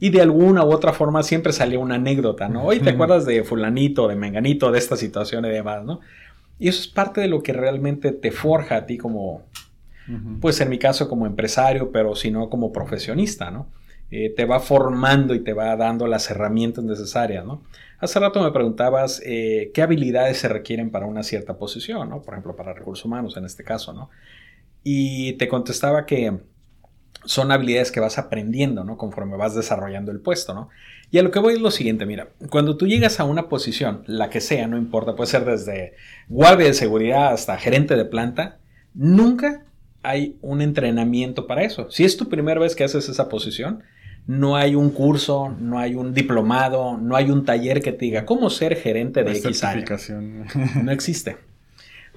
y de alguna u otra forma siempre salía una anécdota, ¿no? Hoy te acuerdas de fulanito, de menganito, de esta situación y demás, ¿no? Y eso es parte de lo que realmente te forja a ti como, pues en mi caso como empresario, pero si no como profesionista, ¿no? Eh, te va formando y te va dando las herramientas necesarias, ¿no? Hace rato me preguntabas eh, qué habilidades se requieren para una cierta posición, ¿no? Por ejemplo, para recursos humanos en este caso, ¿no? Y te contestaba que son habilidades que vas aprendiendo, ¿no? Conforme vas desarrollando el puesto, ¿no? Y a lo que voy es lo siguiente, mira, cuando tú llegas a una posición, la que sea, no importa, puede ser desde guardia de seguridad hasta gerente de planta, nunca hay un entrenamiento para eso. Si es tu primera vez que haces esa posición, no hay un curso, no hay un diplomado, no hay un taller que te diga cómo ser gerente de X No existe.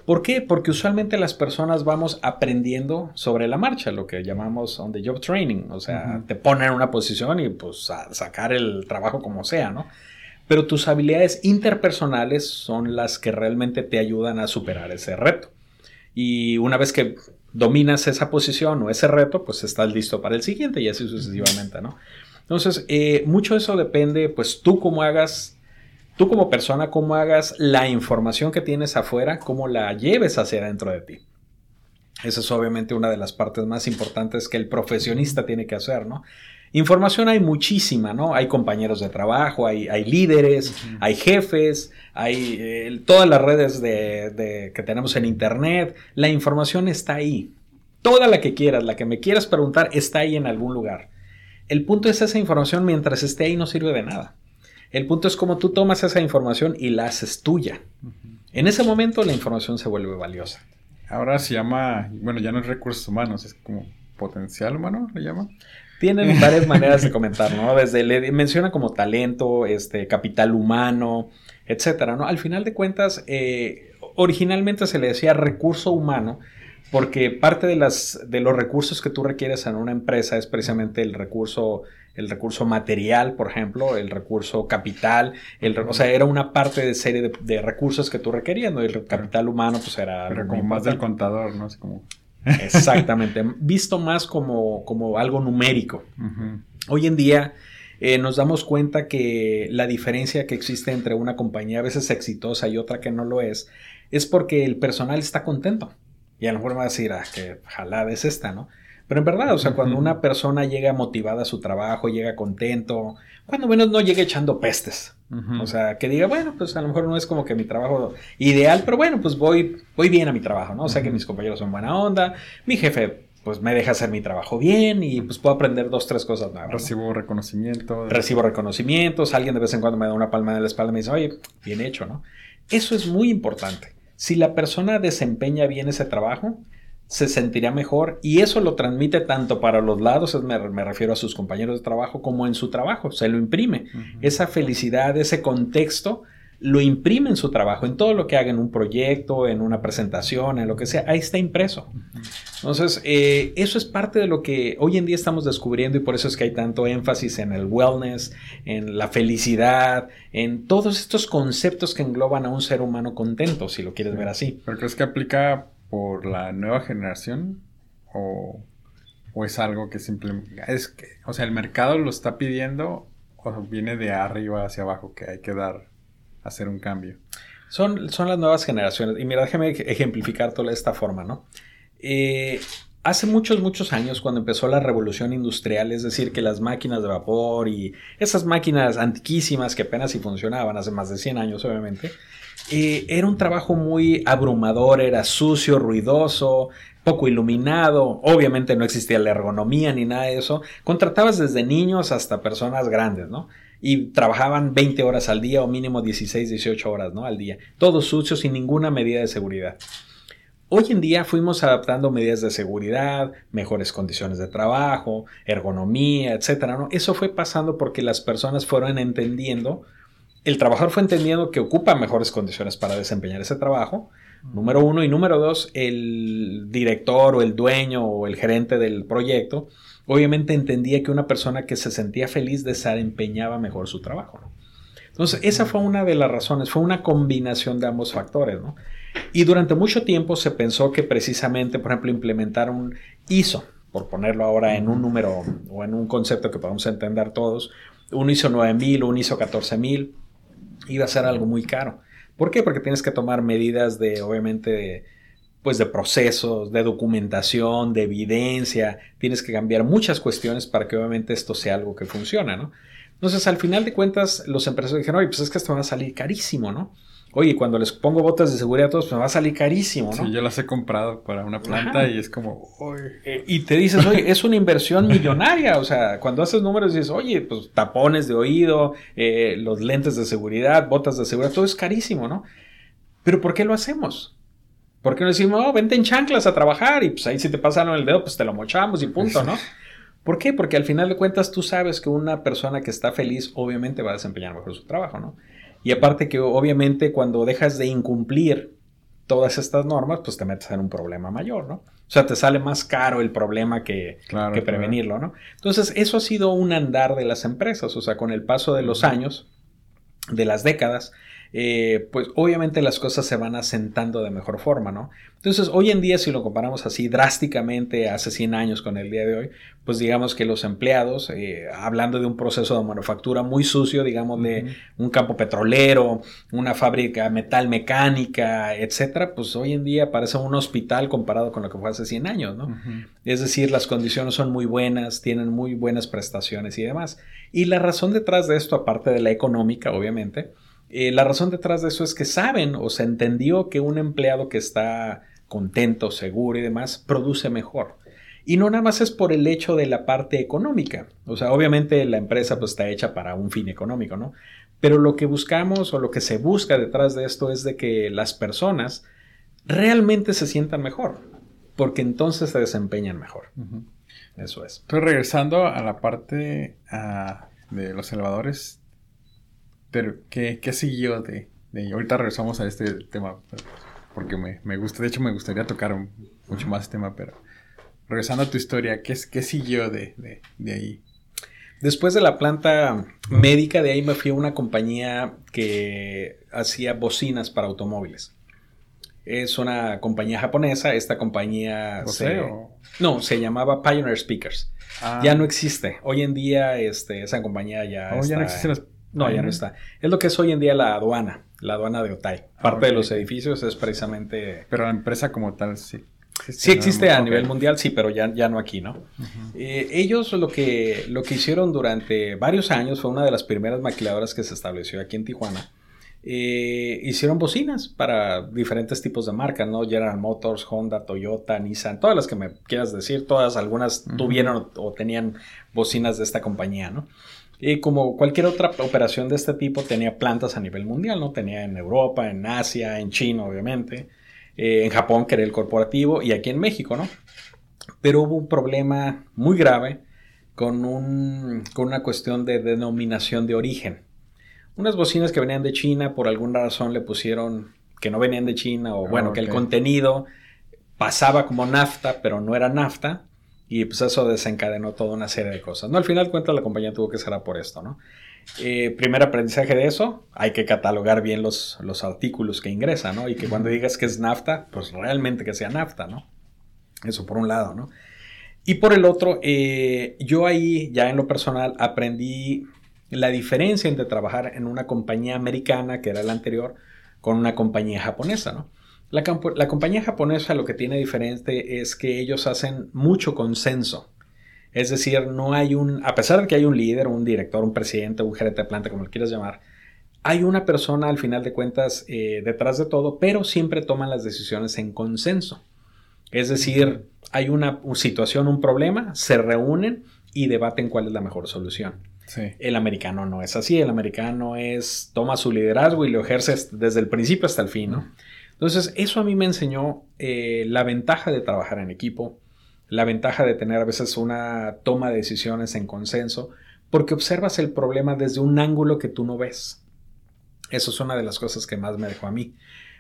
¿Por qué? Porque usualmente las personas vamos aprendiendo sobre la marcha, lo que llamamos on the job training. O sea, te ponen en una posición y pues a sacar el trabajo como sea, ¿no? Pero tus habilidades interpersonales son las que realmente te ayudan a superar ese reto. Y una vez que dominas esa posición o ese reto, pues estás listo para el siguiente y así sucesivamente, ¿no? Entonces, eh, mucho eso depende, pues tú cómo hagas, tú como persona, cómo hagas la información que tienes afuera, cómo la lleves hacia dentro de ti. Esa es obviamente una de las partes más importantes que el profesionista tiene que hacer, ¿no? Información hay muchísima, ¿no? Hay compañeros de trabajo, hay, hay líderes, hay jefes, hay eh, todas las redes de, que tenemos en Internet. La información está ahí. Toda la que quieras, la que me quieras preguntar, está ahí en algún lugar. El punto es esa información mientras esté ahí no sirve de nada. El punto es cómo tú tomas esa información y la haces tuya. En ese momento la información se vuelve valiosa. Ahora se llama, bueno, ya no es recursos humanos, es como potencial humano, le llama. Tienen varias maneras de comentar, ¿no? Desde le menciona como talento, este, capital humano, etcétera, ¿no? Al final de cuentas, eh, originalmente se le decía recurso humano porque parte de, las, de los recursos que tú requieres en una empresa es precisamente el recurso, el recurso material, por ejemplo, el recurso capital, el, o sea, era una parte de serie de, recursos que tú requerías, ¿no? El capital humano, pues era... Pero como más del contador, ¿no? Así como... Exactamente, visto más como, como algo numérico. Hoy en día eh, nos damos cuenta que la diferencia que existe entre una compañía a veces exitosa y otra que no lo es, es porque el personal está contento. Y a lo mejor me va a decir, ah, que jalada es esta, ¿no? Pero en verdad, o sea, cuando una persona llega motivada a su trabajo, llega contento, cuando menos no llega echando pestes. O sea, que diga, bueno, pues a lo mejor no es como que mi trabajo ideal, pero bueno, pues voy, voy bien a mi trabajo, ¿no? O sea, que mis compañeros son buena onda, mi jefe pues me deja hacer mi trabajo bien y pues puedo aprender dos, tres cosas nuevas. Recibo reconocimiento. Recibo reconocimientos, alguien de vez en cuando me da una palma en la espalda y me dice, oye, bien hecho, ¿no? Eso es muy importante. Si la persona desempeña bien ese trabajo, se sentirá mejor y eso lo transmite tanto para los lados, me, refiero a sus compañeros de trabajo, como en su trabajo, se lo imprime. Esa felicidad, ese contexto, lo imprime en su trabajo, en todo lo que haga, en un proyecto, en una presentación, en lo que sea, ahí está impreso. Entonces, eh, eso es parte de lo que hoy en día estamos descubriendo y por eso es que hay tanto énfasis en el wellness, en la felicidad, en todos estos conceptos que engloban a un ser humano contento, si lo quieres ver así. ¿Pero crees que aplica por la nueva generación o, es algo que simplemente es que, o sea, el mercado lo está pidiendo o viene de arriba hacia abajo que hay que dar, hacer un cambio? Son, son las nuevas generaciones. Y mira, déjame ejemplificar de esta forma, ¿no? Eh, hace muchos, muchos años, cuando empezó la revolución industrial, es decir, que las máquinas de vapor y esas máquinas antiquísimas que apenas si funcionaban hace más de 100 años, obviamente, eh, era un trabajo muy abrumador, era sucio, ruidoso, poco iluminado, obviamente no existía la ergonomía ni nada de eso, contratabas desde niños hasta personas grandes, ¿no? Y trabajaban 20 horas al día o mínimo 16, 18 horas, ¿no? Al día, todo sucio sin ninguna medida de seguridad. Hoy en día fuimos adaptando medidas de seguridad, mejores condiciones de trabajo, ergonomía. ¿no? Eso fue pasando porque las personas fueron entendiendo, el trabajador fue entendiendo que ocupa mejores condiciones para desempeñar ese trabajo, número uno, y número dos, el director o el dueño o el gerente del proyecto, obviamente entendía que una persona que se sentía feliz desempeñaba mejor su trabajo. Entonces, esa fue una de las razones, fue una combinación de ambos factores, ¿no? Y durante mucho tiempo se pensó que precisamente, por ejemplo, implementar un ISO, por ponerlo ahora en un número o en un concepto que podamos entender todos, un ISO 9000 o un ISO 14000, iba a ser algo muy caro. ¿Por qué? Porque tienes que tomar medidas de, obviamente, pues de procesos, de documentación, de evidencia, tienes que cambiar muchas cuestiones para que obviamente esto sea algo que funcione, ¿no? Entonces, al final de cuentas, los empresarios dijeron, oye, pues es que esto va a salir carísimo, ¿no? Oye, cuando les pongo botas de seguridad a todos, pues me va a salir carísimo, ¿no? Sí, yo las he comprado para una planta y es como, eh, y te dices, oye, es una inversión millonaria. O sea, cuando haces números dices, oye, pues tapones de oído, eh, los lentes de seguridad, botas de seguridad, todo es carísimo, ¿no? Pero ¿por qué lo hacemos? ¿Por qué no decimos, oh, vente en chanclas a trabajar y pues ahí si te pasan el dedo, pues te lo mochamos y punto, ¿no? ¿Por qué? Porque al final de cuentas tú sabes que una persona que está feliz obviamente va a desempeñar mejor su trabajo, ¿no? Y aparte que obviamente cuando dejas de incumplir todas estas normas, pues te metes en un problema mayor, ¿no? O sea, te sale más caro el problema que, que prevenirlo, ¿no? Entonces, eso ha sido un andar de las empresas, o sea, con el paso de los años, de las décadas, eh, pues obviamente las cosas se van asentando de mejor forma, ¿no? Entonces, hoy en día, si lo comparamos así drásticamente hace 100 años con el día de hoy, pues digamos que los empleados, eh, hablando de un proceso de manufactura muy sucio, digamos de un campo petrolero, una fábrica metal mecánica, etcétera, pues hoy en día parece un hospital comparado con lo que fue hace 100 años, ¿no? Es decir, las condiciones son muy buenas, tienen muy buenas prestaciones y demás. Y la razón detrás de esto, aparte de la económica, obviamente, eh, la razón detrás de eso es que saben o se entendió que un empleado que está contento, seguro y demás, produce mejor. Y no nada más es por el hecho de la parte económica. O sea, obviamente la empresa pues está hecha para un fin económico, ¿no? Pero lo que buscamos o lo que se busca detrás de esto es de que las personas realmente se sientan mejor, porque entonces se desempeñan mejor. Eso es. Pero regresando a la parte ah, de los elevadores, pero, ¿qué, siguió de, de, Ahorita regresamos a este tema, porque me, gusta, de hecho me gustaría tocar mucho más este tema, pero regresando a tu historia, ¿qué, qué siguió de, ahí? Después de la planta médica, de ahí me fui a una compañía que hacía bocinas para automóviles. Es una compañía japonesa. Esta compañía se, no se llamaba Pioneer Speakers. Ah. Ya no existe. Hoy en día este, esa compañía ya, oh, ya no existe no, ya no está. Es lo que es hoy en día la aduana, la aduana de Otay. Ah, Parte de los edificios es precisamente... Pero la empresa como tal sí. sí existe a nivel mundial, sí, pero ya, ya no aquí, ¿no? Eh, ellos lo que, lo que hicieron durante varios años, fue una de las primeras maquiladoras que se estableció aquí en Tijuana. Eh, hicieron bocinas para diferentes tipos de marcas, ¿no? General Motors, Honda, Toyota, Nissan, todas las que me quieras decir, todas, algunas tuvieron o tenían bocinas de esta compañía, ¿no? Y como cualquier otra operación de este tipo, tenía plantas a nivel mundial, ¿no? Tenía en Europa, en Asia, en China, obviamente, eh, en Japón, que era el corporativo, y aquí en México, ¿no? Pero hubo un problema muy grave con, un, con una cuestión de denominación de origen. Unas bocinas que venían de China, por alguna razón le pusieron que no venían de China, o bueno, que el contenido pasaba como nafta, pero no era nafta. Y pues eso desencadenó toda una serie de cosas. ¿no? Al final cuenta la compañía tuvo que cerrar por esto, ¿no? Eh, primer aprendizaje de eso, hay que catalogar bien los, los artículos que ingresan, ¿no? Y que cuando digas que es nafta, pues realmente que sea nafta, ¿no? Eso por un lado, ¿no? Y por el otro, eh, yo ahí ya en lo personal aprendí la diferencia entre trabajar en una compañía americana, que era la anterior, con una compañía japonesa, ¿no? La, la, compañía japonesa lo que tiene diferente es que ellos hacen mucho consenso. Es decir, no hay un, a pesar de que hay un líder, un director, un presidente, un gerente de planta, como lo quieras llamar, hay una persona al final de cuentas eh, detrás de todo, pero siempre toman las decisiones en consenso. Es decir, hay una situación, un problema, se reúnen y debaten cuál es la mejor solución. El americano no es así, el americano es toma su liderazgo y lo ejerce desde el principio hasta el fin, ¿no? Entonces, eso a mí me enseñó eh, la ventaja de trabajar en equipo, la ventaja de tener a veces una toma de decisiones en consenso, porque observas el problema desde un ángulo que tú no ves. Eso es una de las cosas que más me dejó a mí.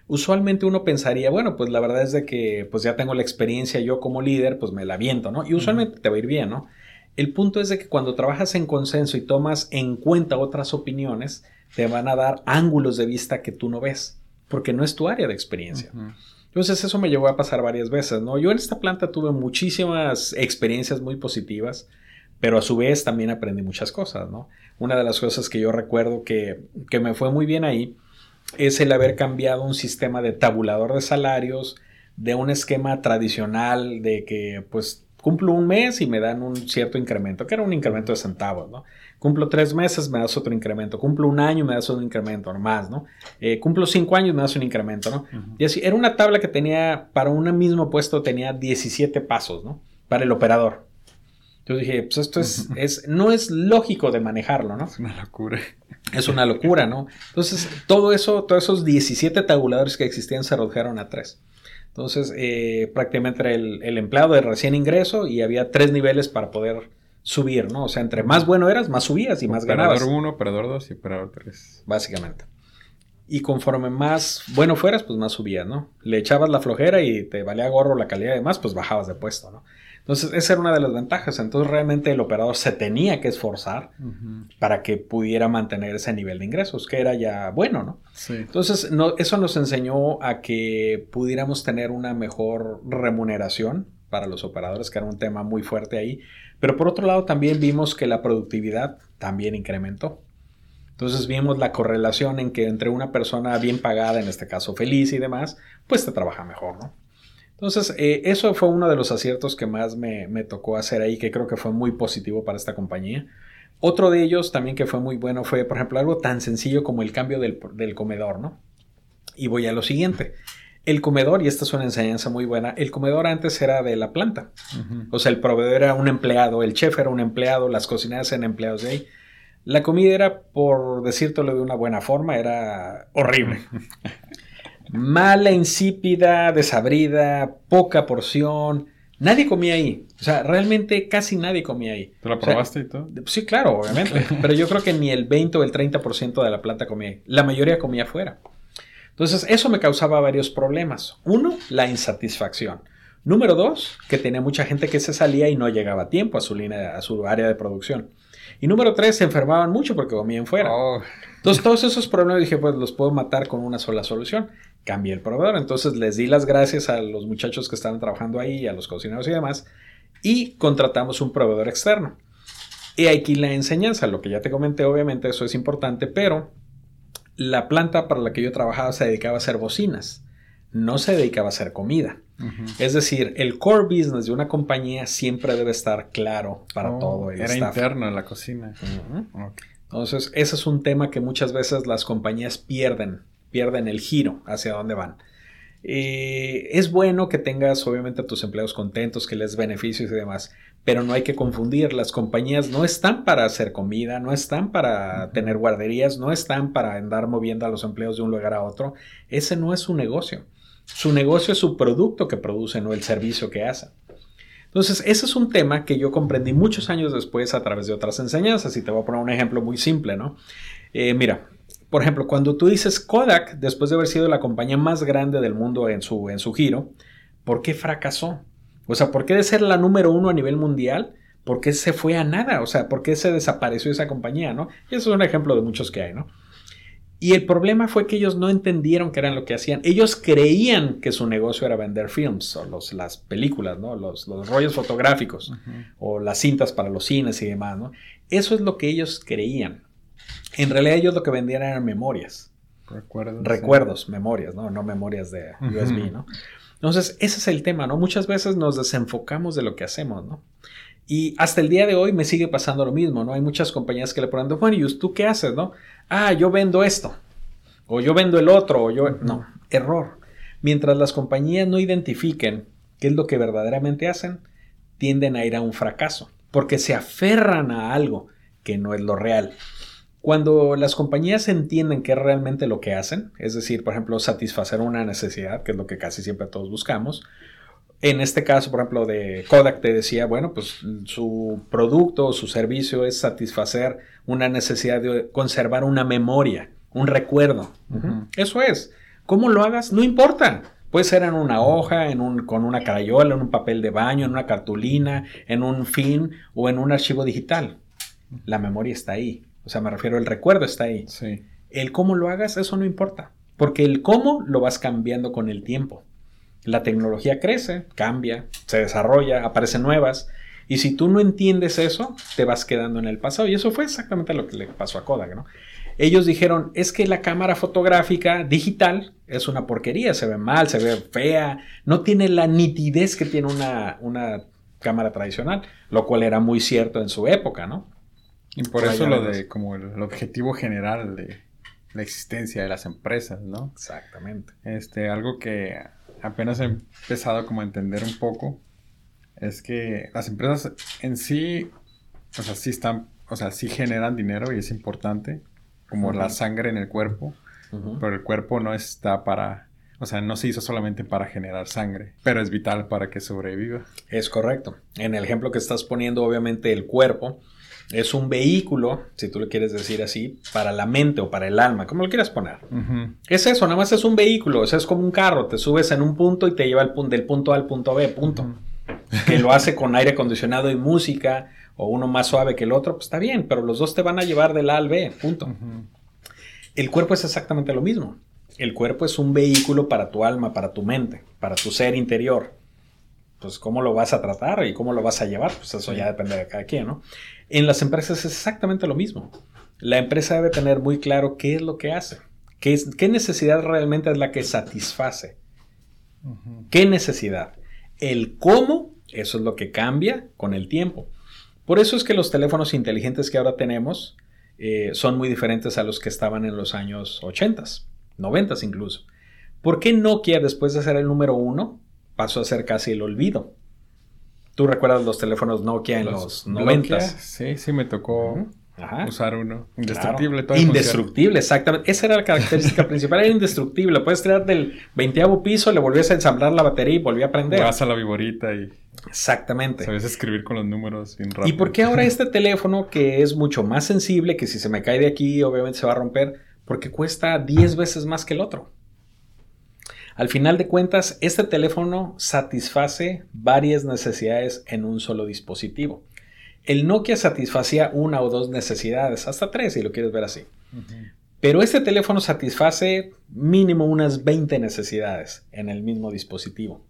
Usualmente uno pensaría, bueno, pues la verdad es de que pues ya tengo la experiencia yo como líder, pues me la viento, ¿no? Y usualmente te va a ir bien, ¿no? El punto es de que cuando trabajas en consenso y tomas en cuenta otras opiniones, te van a dar ángulos de vista que tú no ves, porque no es tu área de experiencia. Entonces eso me llevó a pasar varias veces, ¿no? Yo en esta planta tuve muchísimas experiencias muy positivas, pero a su vez también aprendí muchas cosas, ¿no? Una de las cosas que yo recuerdo que, que me fue muy bien ahí es el haber cambiado un sistema de tabulador de salarios de un esquema tradicional de que pues Cumplo un mes y me dan un cierto incremento, que era un incremento de centavos, ¿no? Cumplo tres meses, me das otro incremento. Cumplo un año, me das un incremento, más, ¿no? Eh, cumplo cinco años, me das un incremento, ¿no? Y así, era una tabla que tenía, para un mismo puesto, tenía 17 pasos, ¿no? Para el operador. Yo dije, pues esto es, es, no es lógico de manejarlo, ¿no? Es una locura. Es una locura, ¿no? Entonces, todo eso, todos esos 17 tabuladores que existían se redujeron a tres. Entonces, eh, prácticamente era el, empleado de recién ingreso y había tres niveles para poder subir, ¿no? O sea, entre más bueno eras, más subías y más ganabas. Operador 1, operador 2 y operador 3. Básicamente. Y conforme más bueno fueras, pues más subías, ¿no? Le echabas la flojera y te valía gorro la calidad de más, pues bajabas de puesto, ¿no? Entonces, esa era una de las ventajas. Entonces, realmente el operador se tenía que esforzar para que pudiera mantener ese nivel de ingresos, que era ya bueno, ¿no? Sí. Entonces, no, eso nos enseñó a que pudiéramos tener una mejor remuneración para los operadores, que era un tema muy fuerte ahí. Pero por otro lado, también vimos que la productividad también incrementó. Entonces vimos la correlación en que entre una persona bien pagada, en este caso feliz y demás, pues te trabaja mejor, ¿no? Entonces, eh, eso fue uno de los aciertos que más me, tocó hacer ahí, que creo que fue muy positivo para esta compañía. Otro de ellos también que fue muy bueno fue, por ejemplo, algo tan sencillo como el cambio del, comedor, ¿no? Y voy a lo siguiente. El comedor, y esta es una enseñanza muy buena, el comedor antes era de la planta. O sea, el proveedor era un empleado, el chef era un empleado, las cocineras eran empleados de ahí. La comida era, por decírtelo de una buena forma, era horrible. mala, insípida, desabrida, poca porción. Nadie comía ahí. O sea, realmente casi nadie comía ahí. ¿Te la probaste y todo? Sí, claro, obviamente. pero yo creo que ni el 20 o el 30% de la planta comía ahí. La mayoría comía afuera. Entonces, eso me causaba varios problemas. Uno, la insatisfacción. Número dos, que tenía mucha gente que se salía y no llegaba a tiempo a su, línea, a su área de producción. Y número tres, se enfermaban mucho porque comían fuera. Oh. Entonces, todos esos problemas dije, pues los puedo matar con una sola solución cambié el proveedor. Entonces les di las gracias a los muchachos que estaban trabajando ahí, a los cocineros y demás, y contratamos un proveedor externo. Y aquí la enseñanza, lo que ya te comenté, obviamente eso es importante, pero la planta para la que yo trabajaba se dedicaba a hacer bocinas, no se dedicaba a hacer comida. Es decir, el core business de una compañía siempre debe estar claro para oh, todo el era interno en la cocina. Entonces, ese es un tema que muchas veces las compañías pierden pierden el giro hacia dónde van. Eh, es bueno que tengas obviamente a tus empleados contentos, que les beneficios y demás, pero no hay que confundir, las compañías no están para hacer comida, no están para tener guarderías, no están para andar moviendo a los empleados de un lugar a otro, ese no es su negocio. Su negocio es su producto que producen o el servicio que hacen. Entonces, ese es un tema que yo comprendí muchos años después a través de otras enseñanzas y te voy a poner un ejemplo muy simple, ¿no? Eh, mira, por ejemplo, cuando tú dices Kodak, después de haber sido la compañía más grande del mundo en su, en su giro, ¿por qué fracasó? O sea, ¿por qué de ser la número uno a nivel mundial? ¿Por qué se fue a nada? O sea, ¿por qué se desapareció esa compañía? ¿no? Y eso es un ejemplo de muchos que hay, ¿no? Y el problema fue que ellos no entendieron qué eran lo que hacían. Ellos creían que su negocio era vender films o los, las películas, ¿no? Los, los rollos fotográficos o las cintas para los cines y demás, ¿no? Eso es lo que ellos creían. En realidad ellos lo que vendían eran memorias. Recuerdos. Recuerdos, memorias, ¿no? No memorias de USB, ¿no? Entonces, ese es el tema, ¿no? Muchas veces nos desenfocamos de lo que hacemos, ¿no? Y hasta el día de hoy me sigue pasando lo mismo, ¿no? Hay muchas compañías que le preguntan, bueno, ¿y tú qué haces, no? Ah, yo vendo esto, o yo vendo el otro, o yo... No, error. Mientras las compañías no identifiquen qué es lo que verdaderamente hacen, tienden a ir a un fracaso, porque se aferran a algo que no es lo real. Cuando las compañías entienden qué es realmente lo que hacen, es decir, por ejemplo, satisfacer una necesidad, que es lo que casi siempre todos buscamos, en este caso, por ejemplo, de Kodak te decía, bueno, pues su producto o su servicio es satisfacer una necesidad de conservar una memoria, un recuerdo. Eso es. ¿Cómo lo hagas? No importa. Puede ser en una hoja, en un, con una crayola, en un papel de baño, en una cartulina, en un film o en un archivo digital. La memoria está ahí. O sea, me refiero, el recuerdo está ahí. Sí. El cómo lo hagas, eso no importa. Porque el cómo lo vas cambiando con el tiempo. La tecnología crece, cambia, se desarrolla, aparecen nuevas. Y si tú no entiendes eso, te vas quedando en el pasado. Y eso fue exactamente lo que le pasó a Kodak, ¿no? Ellos dijeron, es que la cámara fotográfica digital es una porquería, se ve mal, se ve fea, no tiene la nitidez que tiene una, una cámara tradicional, lo cual era muy cierto en su época, ¿no? Y por eso lo de como el objetivo general de la existencia de las empresas, ¿no? Exactamente. Este, algo que apenas he empezado como a entender un poco es que las empresas en sí, o sea, sí están, o sea, sí generan dinero y es importante, como la sangre en el cuerpo, pero el cuerpo no está para, o sea, no se hizo solamente para generar sangre, pero es vital para que sobreviva. Es correcto. En el ejemplo que estás poniendo, obviamente el cuerpo es un vehículo, si tú lo quieres decir así, para la mente o para el alma, como lo quieras poner. Es eso, nada más es un vehículo, o sea, es como un carro, te subes en un punto y te lleva el del punto A al punto B, punto. Que lo hace con aire acondicionado y música, o uno más suave que el otro, pues está bien, pero los dos te van a llevar del A al B, punto. El cuerpo es exactamente lo mismo. El cuerpo es un vehículo para tu alma, para tu mente, para tu ser interior. Pues cómo lo vas a tratar y cómo lo vas a llevar, pues eso ya depende de cada quien, ¿no? En las empresas es exactamente lo mismo. La empresa debe tener muy claro qué es lo que hace, qué, es, qué necesidad realmente es la que satisface. ¿Qué necesidad? El cómo, eso es lo que cambia con el tiempo. Por eso es que los teléfonos inteligentes que ahora tenemos eh, son muy diferentes a los que estaban en los años 80, 90 incluso. ¿Por qué Nokia, después de ser el número uno, pasó a ser casi el olvido? ¿Tú recuerdas los teléfonos Nokia en los, 90? Sí, sí, me tocó usar uno. Indestructible. Todo indestructible, exactamente. Esa era la característica principal, era indestructible. Puedes tirar del 20 piso, le volvías a ensamblar la batería y volvía a prender. Vas a la viborita y... Exactamente. Sabes escribir con los números bien rápido. ¿Y por qué ahora este teléfono que es mucho más sensible, que si se me cae de aquí obviamente se va a romper, porque cuesta 10 veces más que el otro? Al final de cuentas, este teléfono satisface varias necesidades en un solo dispositivo. El Nokia satisfacía una o dos necesidades, hasta tres si lo quieres ver así. Pero este teléfono satisface mínimo unas 20 necesidades en el mismo dispositivo.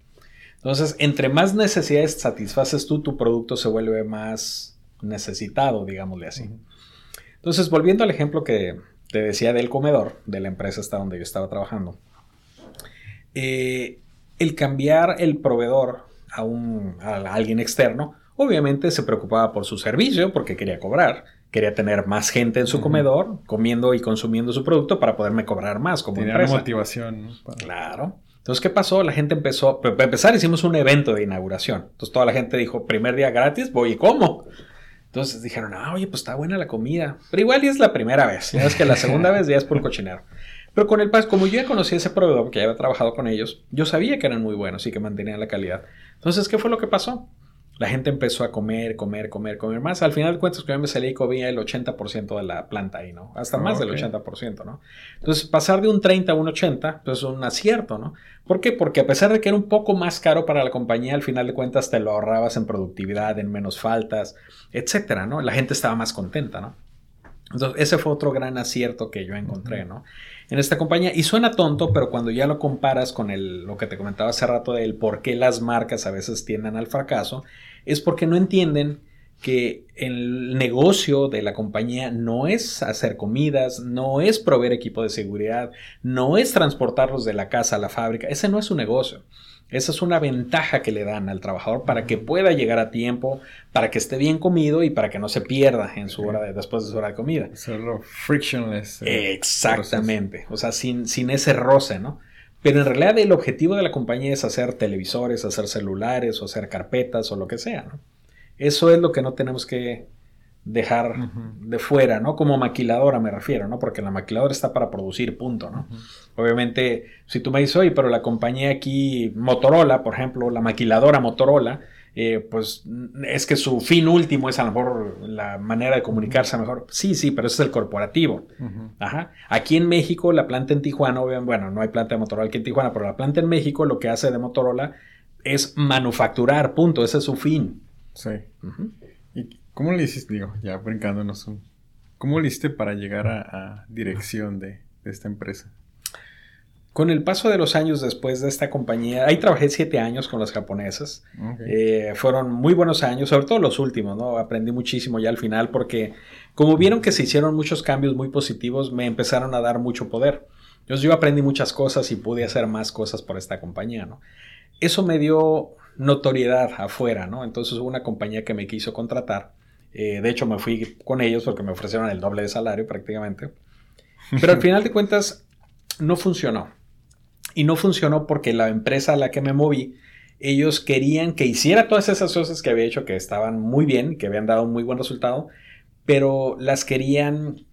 Entonces, entre más necesidades satisfaces tú, tu producto se vuelve más necesitado, digámosle así. Entonces, volviendo al ejemplo que te decía del comedor, de la empresa hasta donde yo estaba trabajando. Eh, el cambiar el proveedor a, un, a alguien externo, obviamente se preocupaba por su servicio porque quería cobrar, quería tener más gente en su comedor comiendo y consumiendo su producto para poderme cobrar más como Tenía empresa. motivación. Claro. Entonces, ¿qué pasó? La gente empezó, para empezar hicimos un evento de inauguración. Entonces, toda la gente dijo, primer día gratis, voy y como. Entonces dijeron, ah, oye, pues está buena la comida. Pero igual ya es la primera vez. Ya es que la segunda vez ya es por cochinero. Pero con el paso, como yo ya conocía ese proveedor, que ya había trabajado con ellos, yo sabía que eran muy buenos y que mantenían la calidad. Entonces, ¿qué fue lo que pasó? La gente empezó a comer, comer, comer, comer más. Al final de cuentas, que yo me salí y comía el 80% de la planta ahí, ¿no? Hasta más del 80%, ¿no? Entonces, pasar de un 30 a un 80, pues es un acierto, ¿no? ¿Por qué? Porque a pesar de que era un poco más caro para la compañía, al final de cuentas te lo ahorrabas en productividad, en menos faltas, etcétera, ¿no? La gente estaba más contenta, ¿no? Entonces, ese fue otro gran acierto que yo encontré, ¿no? En esta compañía, y suena tonto, pero cuando ya lo comparas con el, lo que te comentaba hace rato del por qué las marcas a veces tienden al fracaso, es porque no entienden que el negocio de la compañía no es hacer comidas, no es proveer equipo de seguridad, no es transportarlos de la casa a la fábrica, ese no es su negocio. Esa es una ventaja que le dan al trabajador para que pueda llegar a tiempo, para que esté bien comido y para que no se pierda en su hora de, después de su hora de comida. Hacerlo frictionless. Eh, Exactamente. O sea, sin, sin ese roce, ¿no? Pero en realidad el objetivo de la compañía es hacer televisores, hacer celulares o hacer carpetas o lo que sea, ¿no? Eso es lo que no tenemos que dejar de fuera, ¿no? Como maquiladora me refiero, ¿no? Porque la maquiladora está para producir, punto, ¿no? Obviamente, si tú me dices, oye, pero la compañía aquí, Motorola, por ejemplo, la maquiladora Motorola, eh, pues es que su fin último es a lo mejor la manera de comunicarse mejor. Sí, sí, pero ese es el corporativo. Ajá. Aquí en México, la planta en Tijuana, bueno, no hay planta de Motorola aquí en Tijuana, pero la planta en México lo que hace de Motorola es manufacturar, punto, ese es su fin. Sí. ¿Y cómo le hiciste, digo, ya brincándonos un... ¿Cómo le hiciste para llegar a, dirección de esta empresa? Con el paso de los años después de esta compañía, ahí trabajé siete años con las japonesas. Eh, fueron muy buenos años, sobre todo los últimos, ¿no? Aprendí muchísimo ya al final porque como vieron que se hicieron muchos cambios muy positivos, me empezaron a dar mucho poder. Entonces yo aprendí muchas cosas y pude hacer más cosas por esta compañía, ¿no? Eso me dio notoriedad afuera, ¿no? Entonces hubo una compañía que me quiso contratar. Eh, de hecho, me fui con ellos porque me ofrecieron el doble de salario prácticamente. Pero al final de cuentas, no funcionó. Y no funcionó porque la empresa a la que me moví, ellos querían que hiciera todas esas cosas que había hecho que estaban muy bien, que habían dado muy buen resultado, pero las querían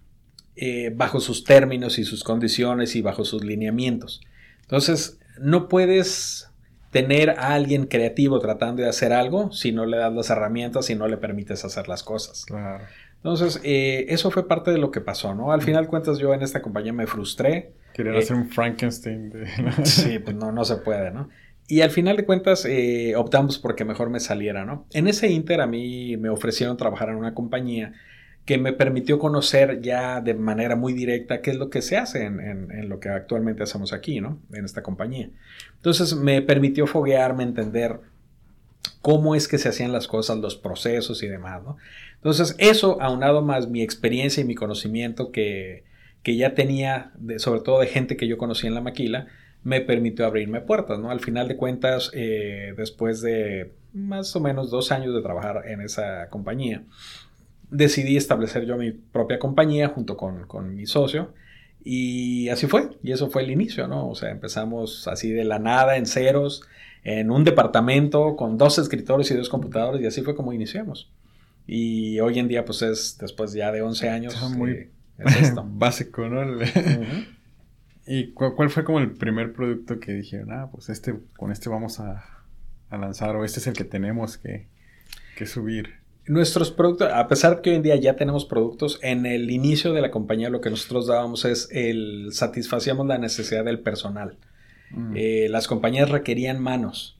eh, bajo sus términos y sus condiciones y bajo sus lineamientos. Entonces, no puedes tener a alguien creativo tratando de hacer algo si no le das las herramientas y no le permites hacer las cosas. Entonces, eh, eso fue parte de lo que pasó, ¿no? Al final de cuentas, yo en esta compañía me frustré. Quería hacer un Frankenstein. De... sí, pues no, no se puede, ¿no? Y al final de cuentas eh, optamos porque mejor me saliera, ¿no? En ese inter a mí me ofrecieron trabajar en una compañía que me permitió conocer ya de manera muy directa qué es lo que se hace en, lo que actualmente hacemos aquí, ¿no? En esta compañía. Entonces me permitió foguearme, entender cómo es que se hacían las cosas, los procesos y demás. Entonces eso, aunado más mi experiencia y mi conocimiento que, que ya tenía, sobre todo de gente que yo conocía en la maquila, me permitió abrirme puertas, ¿no? Al final de cuentas, eh, después de más o menos dos años de trabajar en esa compañía, decidí establecer yo mi propia compañía junto con, con, mi socio. Y así fue, y eso fue el inicio, ¿no? O sea, empezamos así de la nada, en ceros, en un departamento con dos escritores y dos computadores, y así fue como iniciamos. Y hoy en día, pues es después ya de 11 años. muy eh, básico, ¿no? ¿Y cuál fue como el primer producto que dijeron, ah, pues este, con este vamos a, a lanzar, o este es el que tenemos que, que subir? Nuestros productos, a pesar que hoy en día ya tenemos productos, en el inicio de la compañía lo que nosotros dábamos es el satisfacíamos la necesidad del personal. Mm. Eh, las compañías requerían manos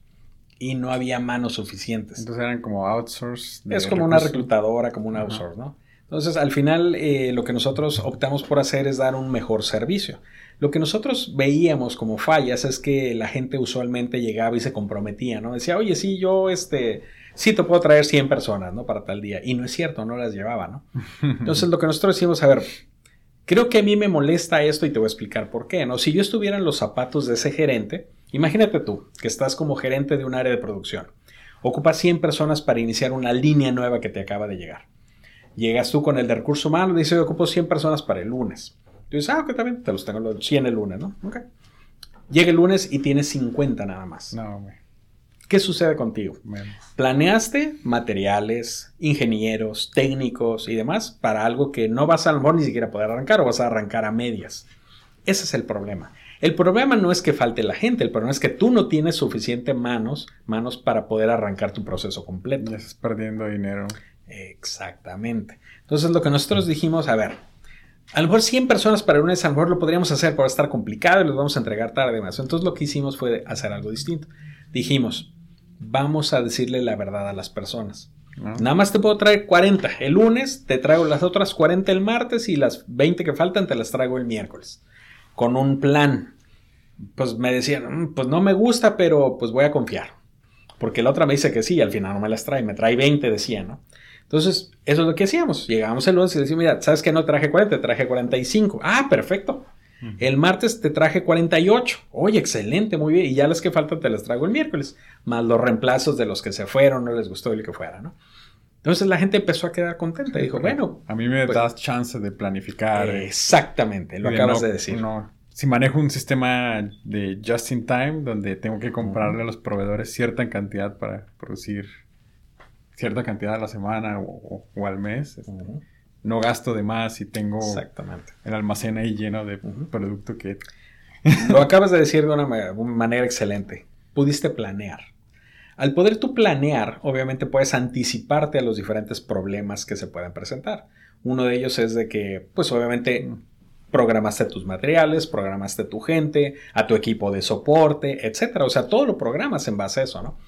y no había manos suficientes. Entonces eran como outsource. Es como una reclutadora, como un outsource, ¿no? Entonces, al final, eh, lo que nosotros optamos por hacer es dar un mejor servicio. Lo que nosotros veíamos como fallas es que la gente usualmente llegaba y se comprometía, ¿no? Decía, oye, sí, yo, este, sí te puedo traer 100 personas, ¿no? Para tal día. Y no es cierto, no las llevaba, ¿no? Entonces, lo que nosotros decimos, a ver, creo que a mí me molesta esto y te voy a explicar por qué, ¿no? Si yo estuviera en los zapatos de ese gerente, Imagínate tú, que estás como gerente de un área de producción. Ocupas 100 personas para iniciar una línea nueva que te acaba de llegar. Llegas tú con el de recurso humano y dices, yo ocupo 100 personas para el lunes. Tú dices, ah, ok, también, te los tengo los 100 el lunes, ¿no? Ok. Llega el lunes y tienes 50 nada más. No, güey. ¿Qué sucede contigo? Planeaste materiales, ingenieros, técnicos y demás para algo que no vas a, a lo mejor ni siquiera poder arrancar o vas a arrancar a medias. Ese es el problema. El problema no es que falte la gente, el problema es que tú no tienes suficiente manos, manos para poder arrancar tu proceso completo. Ya estás perdiendo dinero. Exactamente. Entonces lo que nosotros dijimos, a ver, a lo mejor 100 personas para un San lo podríamos hacer, por estar complicado y los vamos a entregar tarde más. Entonces lo que hicimos fue hacer algo distinto. Dijimos, vamos a decirle la verdad a las personas. Ah. Nada más te puedo traer 40 el lunes, te traigo las otras 40 el martes y las 20 que faltan te las traigo el miércoles con un plan. Pues me decían, mm, pues no me gusta, pero pues voy a confiar. Porque la otra me dice que sí, al final no me las trae, me trae 20, decía, ¿no? Entonces, eso es lo que hacíamos. Llegábamos el lunes y decíamos, mira, ¿sabes que no traje 40? Te traje 45. Ah, perfecto. El martes te traje 48. Oye, excelente, muy bien. Y ya las que faltan te las traigo el miércoles. Más los reemplazos de los que se fueron, no les gustó el que fuera, ¿no? Entonces la gente empezó a quedar contenta y dijo, bueno. A mí me pues das chance de planificar. Exactamente, lo acabas de decir. si manejo un sistema de just in time, donde tengo que comprarle a los proveedores cierta cantidad para producir cierta cantidad a la semana o, al mes. Este, no gasto de más y tengo el almacén ahí lleno de producto que... Lo acabas de decir de una manera excelente. Pudiste planear. Al poder tú planear, obviamente puedes anticiparte a los diferentes problemas que se pueden presentar. Uno de ellos es de que, pues obviamente, programaste tus materiales, programaste tu gente, a tu equipo de soporte, etcétera. O sea, todo lo programas en base a eso, ¿no?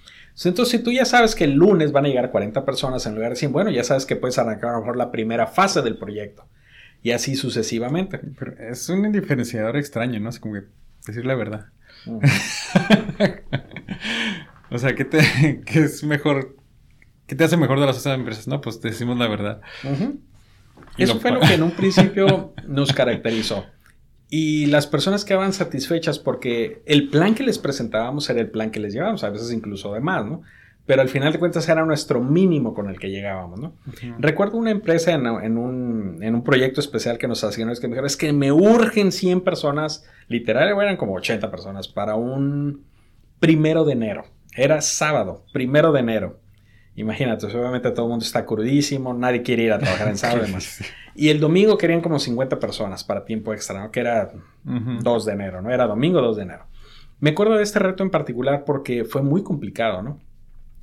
Entonces, si tú ya sabes que el lunes van a llegar 40 personas en lugar de 100, bueno, ya sabes que puedes arrancar a lo mejor la primera fase del proyecto. Y así sucesivamente. es un diferenciador extraño, ¿no? Es como que decir la verdad. Mm. o sea, ¿qué, te, es mejor? ¿Qué te hace mejor de las otras empresas? No, pues te decimos la verdad. Eso fue lo que en un principio nos caracterizó. Y las personas quedaban satisfechas porque el plan que les presentábamos era el plan que les llevábamos, a veces incluso de más, ¿no? Pero al final de cuentas era nuestro mínimo con el que llegábamos, ¿no? Recuerdo una empresa en, un, en, un, proyecto especial que nos hacían, es que me dijeron, es que me urgen 100 personas, literal eran como 80 personas, para un primero de enero. Era sábado, primero de enero. Imagínate, obviamente todo el mundo está crudísimo, nadie quiere ir a trabajar en sábado además. Y el domingo querían como 50 personas para tiempo extra, ¿no? Que era 2 de enero, ¿no? Era domingo 2 de enero. Me acuerdo de este reto en particular porque fue muy complicado, ¿no?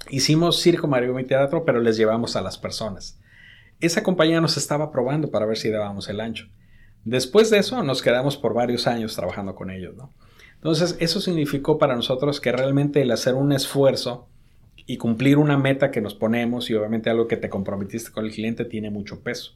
Hicimos circo, Mario y teatro, pero les llevamos a las personas. Esa compañía nos estaba probando para ver si dábamos el ancho. Después de eso, nos quedamos por varios años trabajando con ellos, ¿no? Entonces, eso significó para nosotros que realmente el hacer un esfuerzo y cumplir una meta que nos ponemos y obviamente algo que te comprometiste con el cliente tiene mucho peso.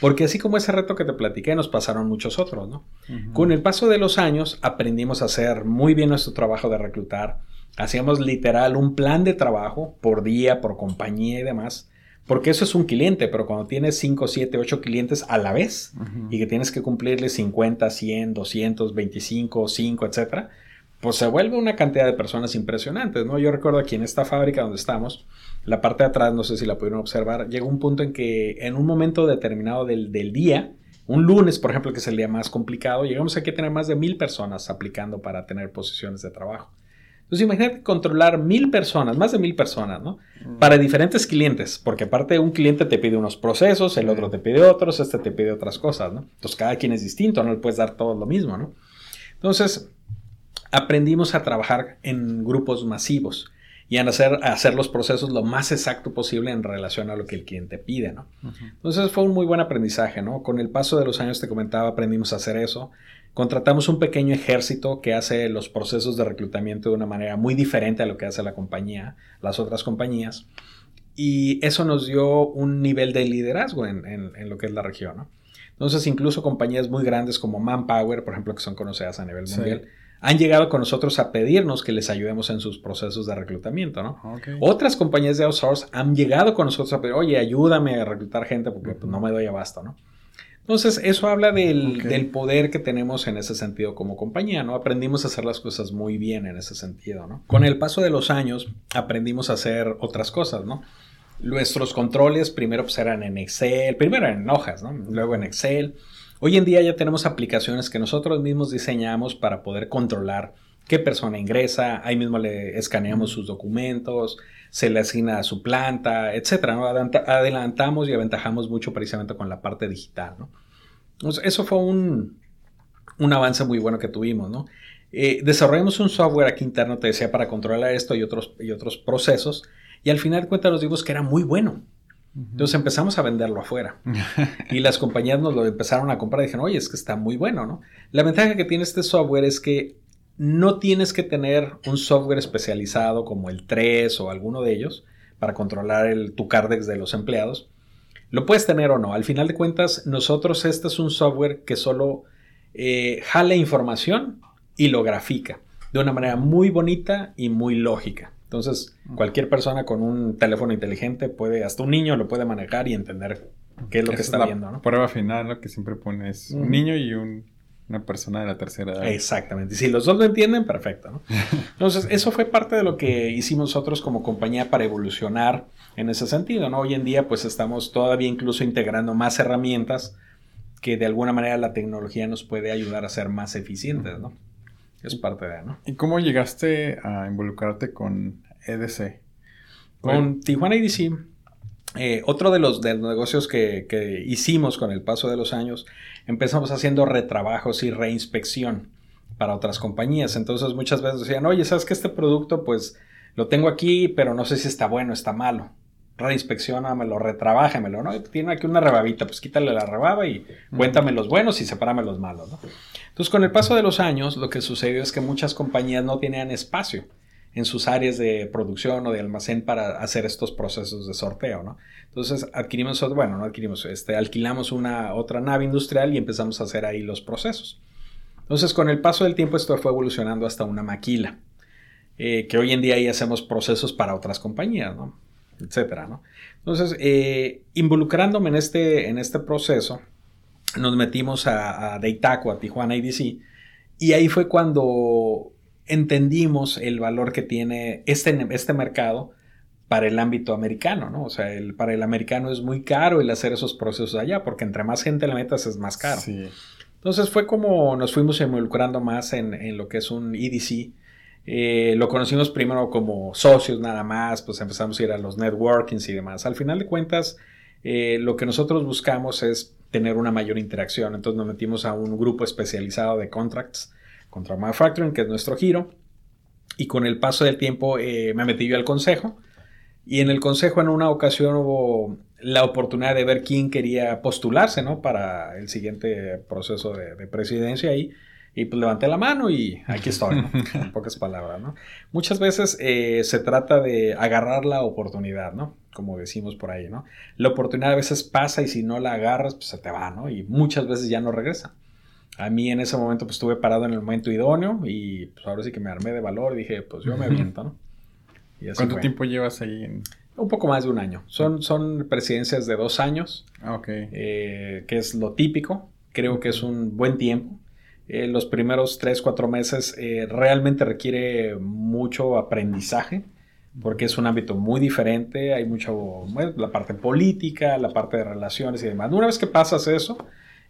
Porque así como ese reto que te platiqué, nos pasaron muchos otros, ¿no? Con el paso de los años aprendimos a hacer muy bien nuestro trabajo de reclutar. Hacíamos literal un plan de trabajo por día, por compañía y demás. Porque eso es un cliente, pero cuando tienes 5, 7, 8 clientes a la vez y que tienes que cumplirle 50, 100, 200, 25, 5, etcétera, pues se vuelve una cantidad de personas impresionantes, ¿no? Yo recuerdo aquí en esta fábrica donde estamos, la parte de atrás, no sé si la pudieron observar, llegó un punto en que en un momento determinado del, día, un lunes, por ejemplo, que es el día más complicado, llegamos aquí a tener más de mil personas aplicando para tener posiciones de trabajo. Entonces imagínate controlar mil personas, más de mil personas, ¿no? Mm. Para diferentes clientes, porque aparte un cliente te pide unos procesos, el otro te pide otros, este te pide otras cosas, ¿no? Entonces cada quien es distinto, no le puedes dar todo lo mismo, ¿no? Entonces, aprendimos a trabajar en grupos masivos y a hacer, hacer los procesos lo más exacto posible en relación a lo que el cliente pide, ¿no? Entonces fue un muy buen aprendizaje, ¿no? Con el paso de los años, te comentaba, aprendimos a hacer eso. Contratamos un pequeño ejército que hace los procesos de reclutamiento de una manera muy diferente a lo que hace la compañía, las otras compañías. Y eso nos dio un nivel de liderazgo en, en, lo que es la región, ¿no? Entonces, incluso compañías muy grandes como Manpower, por ejemplo, que son conocidas a nivel mundial, han llegado con nosotros a pedirnos que les ayudemos en sus procesos de reclutamiento, ¿no? Otras compañías de outsource han llegado con nosotros a pedir, oye, ayúdame a reclutar gente porque pues, no me doy abasto, ¿no? Entonces, eso habla del, del, poder que tenemos en ese sentido como compañía, ¿no? Aprendimos a hacer las cosas muy bien en ese sentido, ¿no? Con el paso de los años, aprendimos a hacer otras cosas, ¿no? Nuestros controles primero pues eran en Excel, primero en hojas, ¿no? Luego en Excel. Hoy en día ya tenemos aplicaciones que nosotros mismos diseñamos para poder controlar qué persona ingresa, ahí mismo le escaneamos sus documentos, se le asigna a su planta, etc. Adelantamos y aventajamos mucho precisamente con la parte digital. eso fue un, avance muy bueno que tuvimos. ¿no? Eh, desarrollamos un software aquí interno, te decía, para controlar esto y otros, y otros procesos, y al final de cuentas nos dimos que era muy bueno. Entonces empezamos a venderlo afuera. y las compañías nos lo empezaron a comprar y dijeron, oye, es que está muy bueno, ¿no? La ventaja que tiene este software es que no tienes que tener un software especializado como el 3 o alguno de ellos para controlar el, tu Cardex de los empleados. Lo puedes tener o no. Al final de cuentas, nosotros este es un software que solo eh, jala información y lo grafica de una manera muy bonita y muy lógica. Entonces, cualquier persona con un teléfono inteligente puede, hasta un niño lo puede manejar y entender qué es lo que está viendo, ¿no? Prueba final, lo que siempre pones un niño y una persona de la tercera edad. Exactamente. Si los dos lo entienden, perfecto, ¿no? Entonces, eso fue parte de lo que hicimos nosotros como compañía para evolucionar en ese sentido, ¿no? Hoy en día, pues estamos todavía incluso integrando más herramientas que de alguna manera la tecnología nos puede ayudar a ser más eficientes, ¿no? Es parte de, ¿no? ¿Y cómo llegaste a involucrarte con EDC? Con Tijuana EDC, eh, otro de los, negocios que, hicimos con el paso de los años, empezamos haciendo retrabajos y reinspección para otras compañías. Entonces muchas veces decían, oye, ¿sabes que este producto pues lo tengo aquí, pero no sé si está bueno, está malo? Reinspeccionamelo, retrabájamelo, ¿no? Tiene aquí una rebabita, pues quítale la rebaba y cuéntame los buenos y sepárame los malos, ¿no? Entonces, con el paso de los años, lo que sucedió es que muchas compañías no tenían espacio en sus áreas de producción o de almacén para hacer estos procesos de sorteo, ¿no? Entonces adquirimos, bueno, no adquirimos, este, alquilamos una otra nave industrial y empezamos a hacer ahí los procesos. Entonces, con el paso del tiempo, esto fue evolucionando hasta una maquila, eh, que hoy en día ahí hacemos procesos para otras compañías, ¿no? Etcétera, ¿no? Entonces, eh, involucrándome en este, en este proceso, nos metimos a, a Deitaco, a Tijuana IDC, y ahí fue cuando entendimos el valor que tiene este, este mercado para el ámbito americano, ¿no? O sea, el, para el americano es muy caro el hacer esos procesos allá, porque entre más gente le metas es más caro. Entonces fue como nos fuimos involucrando más en, lo que es un EDC. Eh, lo conocimos primero como socios nada más, pues empezamos a ir a los networkings y demás. Al final de cuentas, eh, lo que nosotros buscamos es tener una mayor interacción. Entonces nos metimos a un grupo especializado de contracts contra manufacturing, que es nuestro giro. Y con el paso del tiempo eh, me metí yo al consejo. Y en el consejo en una ocasión hubo la oportunidad de ver quién quería postularse ¿no? para el siguiente proceso de, presidencia ahí. Y pues levanté la mano y aquí estoy, ¿no? en pocas palabras, ¿no? Muchas veces eh, se trata de agarrar la oportunidad, ¿no? Como decimos por ahí, ¿no? La oportunidad a veces pasa y si no la agarras, pues se te va, ¿no? Y muchas veces ya no regresa. A mí en ese momento pues estuve parado en el momento idóneo y pues ahora sí que me armé de valor y dije, pues yo me aviento, ¿no? ¿Cuánto tiempo llevas ahí? En... Un poco más de un año. Son, son presidencias de dos años, ah, okay. Eh, que es lo típico. Creo que es un buen tiempo. Eh, los primeros tres, cuatro meses eh, realmente requiere mucho aprendizaje porque es un ámbito muy diferente, hay mucho, la parte política, la parte de relaciones y demás. Una vez que pasas eso,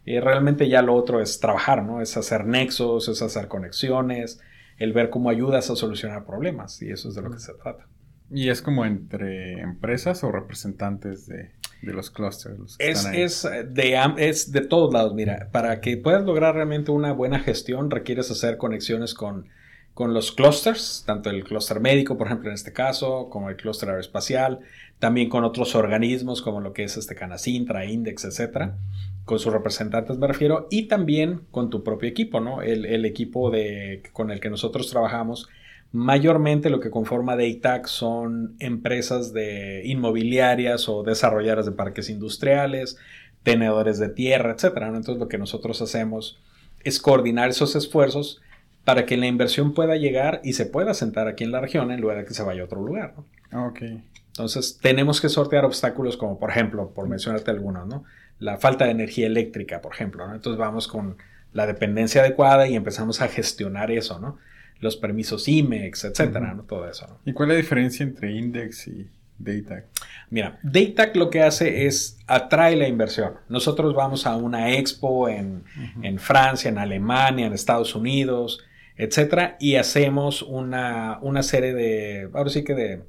y realmente ya lo otro es trabajar, ¿no? Es hacer nexos, es hacer conexiones, el ver cómo ayudas a solucionar problemas y eso es de lo que se trata. ¿Y es como entre empresas o representantes de, los clusters? es, es, de, es de todos lados. Mira, para que puedas lograr realmente una buena gestión requieres hacer conexiones con, con los clusters, tanto el clúster médico, por ejemplo, en este caso, como el clúster aeroespacial, también con otros organismos como lo que es este Canacintra, Index, etcétera con sus representantes me refiero, y también con tu propio equipo, ¿no? El, equipo de, con el que nosotros trabajamos, mayormente lo que conforma Daytac son empresas de inmobiliarias o desarrolladoras de parques industriales, tenedores de tierra, etcétera. Entonces lo que nosotros hacemos es coordinar esos esfuerzos para que la inversión pueda llegar y se pueda sentar aquí en la región en lugar de que se vaya a otro lugar. ¿no? Ok. Entonces tenemos que sortear obstáculos como por ejemplo, por mencionarte algunos, ¿no? la falta de energía eléctrica, por ejemplo. Entonces vamos con la dependencia adecuada y empezamos a gestionar eso, ¿no? Los permisos IMEX, etcétera, ¿no? Todo eso. ¿Y cuál es la diferencia entre Index y DATAC? Mira, DATAC lo que hace es atrae la inversión. Nosotros vamos a una expo en, en Francia, en Alemania, en Estados Unidos, etcétera, y hacemos una, una serie de, ahora sí que de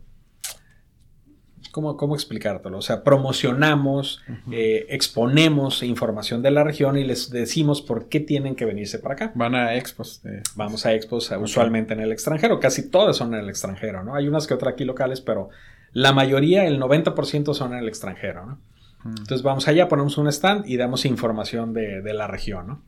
¿Cómo, ¿Cómo explicártelo? O sea, promocionamos, eh, exponemos información de la región y les decimos por qué tienen que venirse para acá. Van a expos. Vamos a expos usualmente en el extranjero, casi todas son en el extranjero, ¿no? Hay unas que otras aquí locales, pero la mayoría, el 90% son en el extranjero, ¿no? Entonces vamos allá, ponemos un stand y damos información de, de la región, ¿no?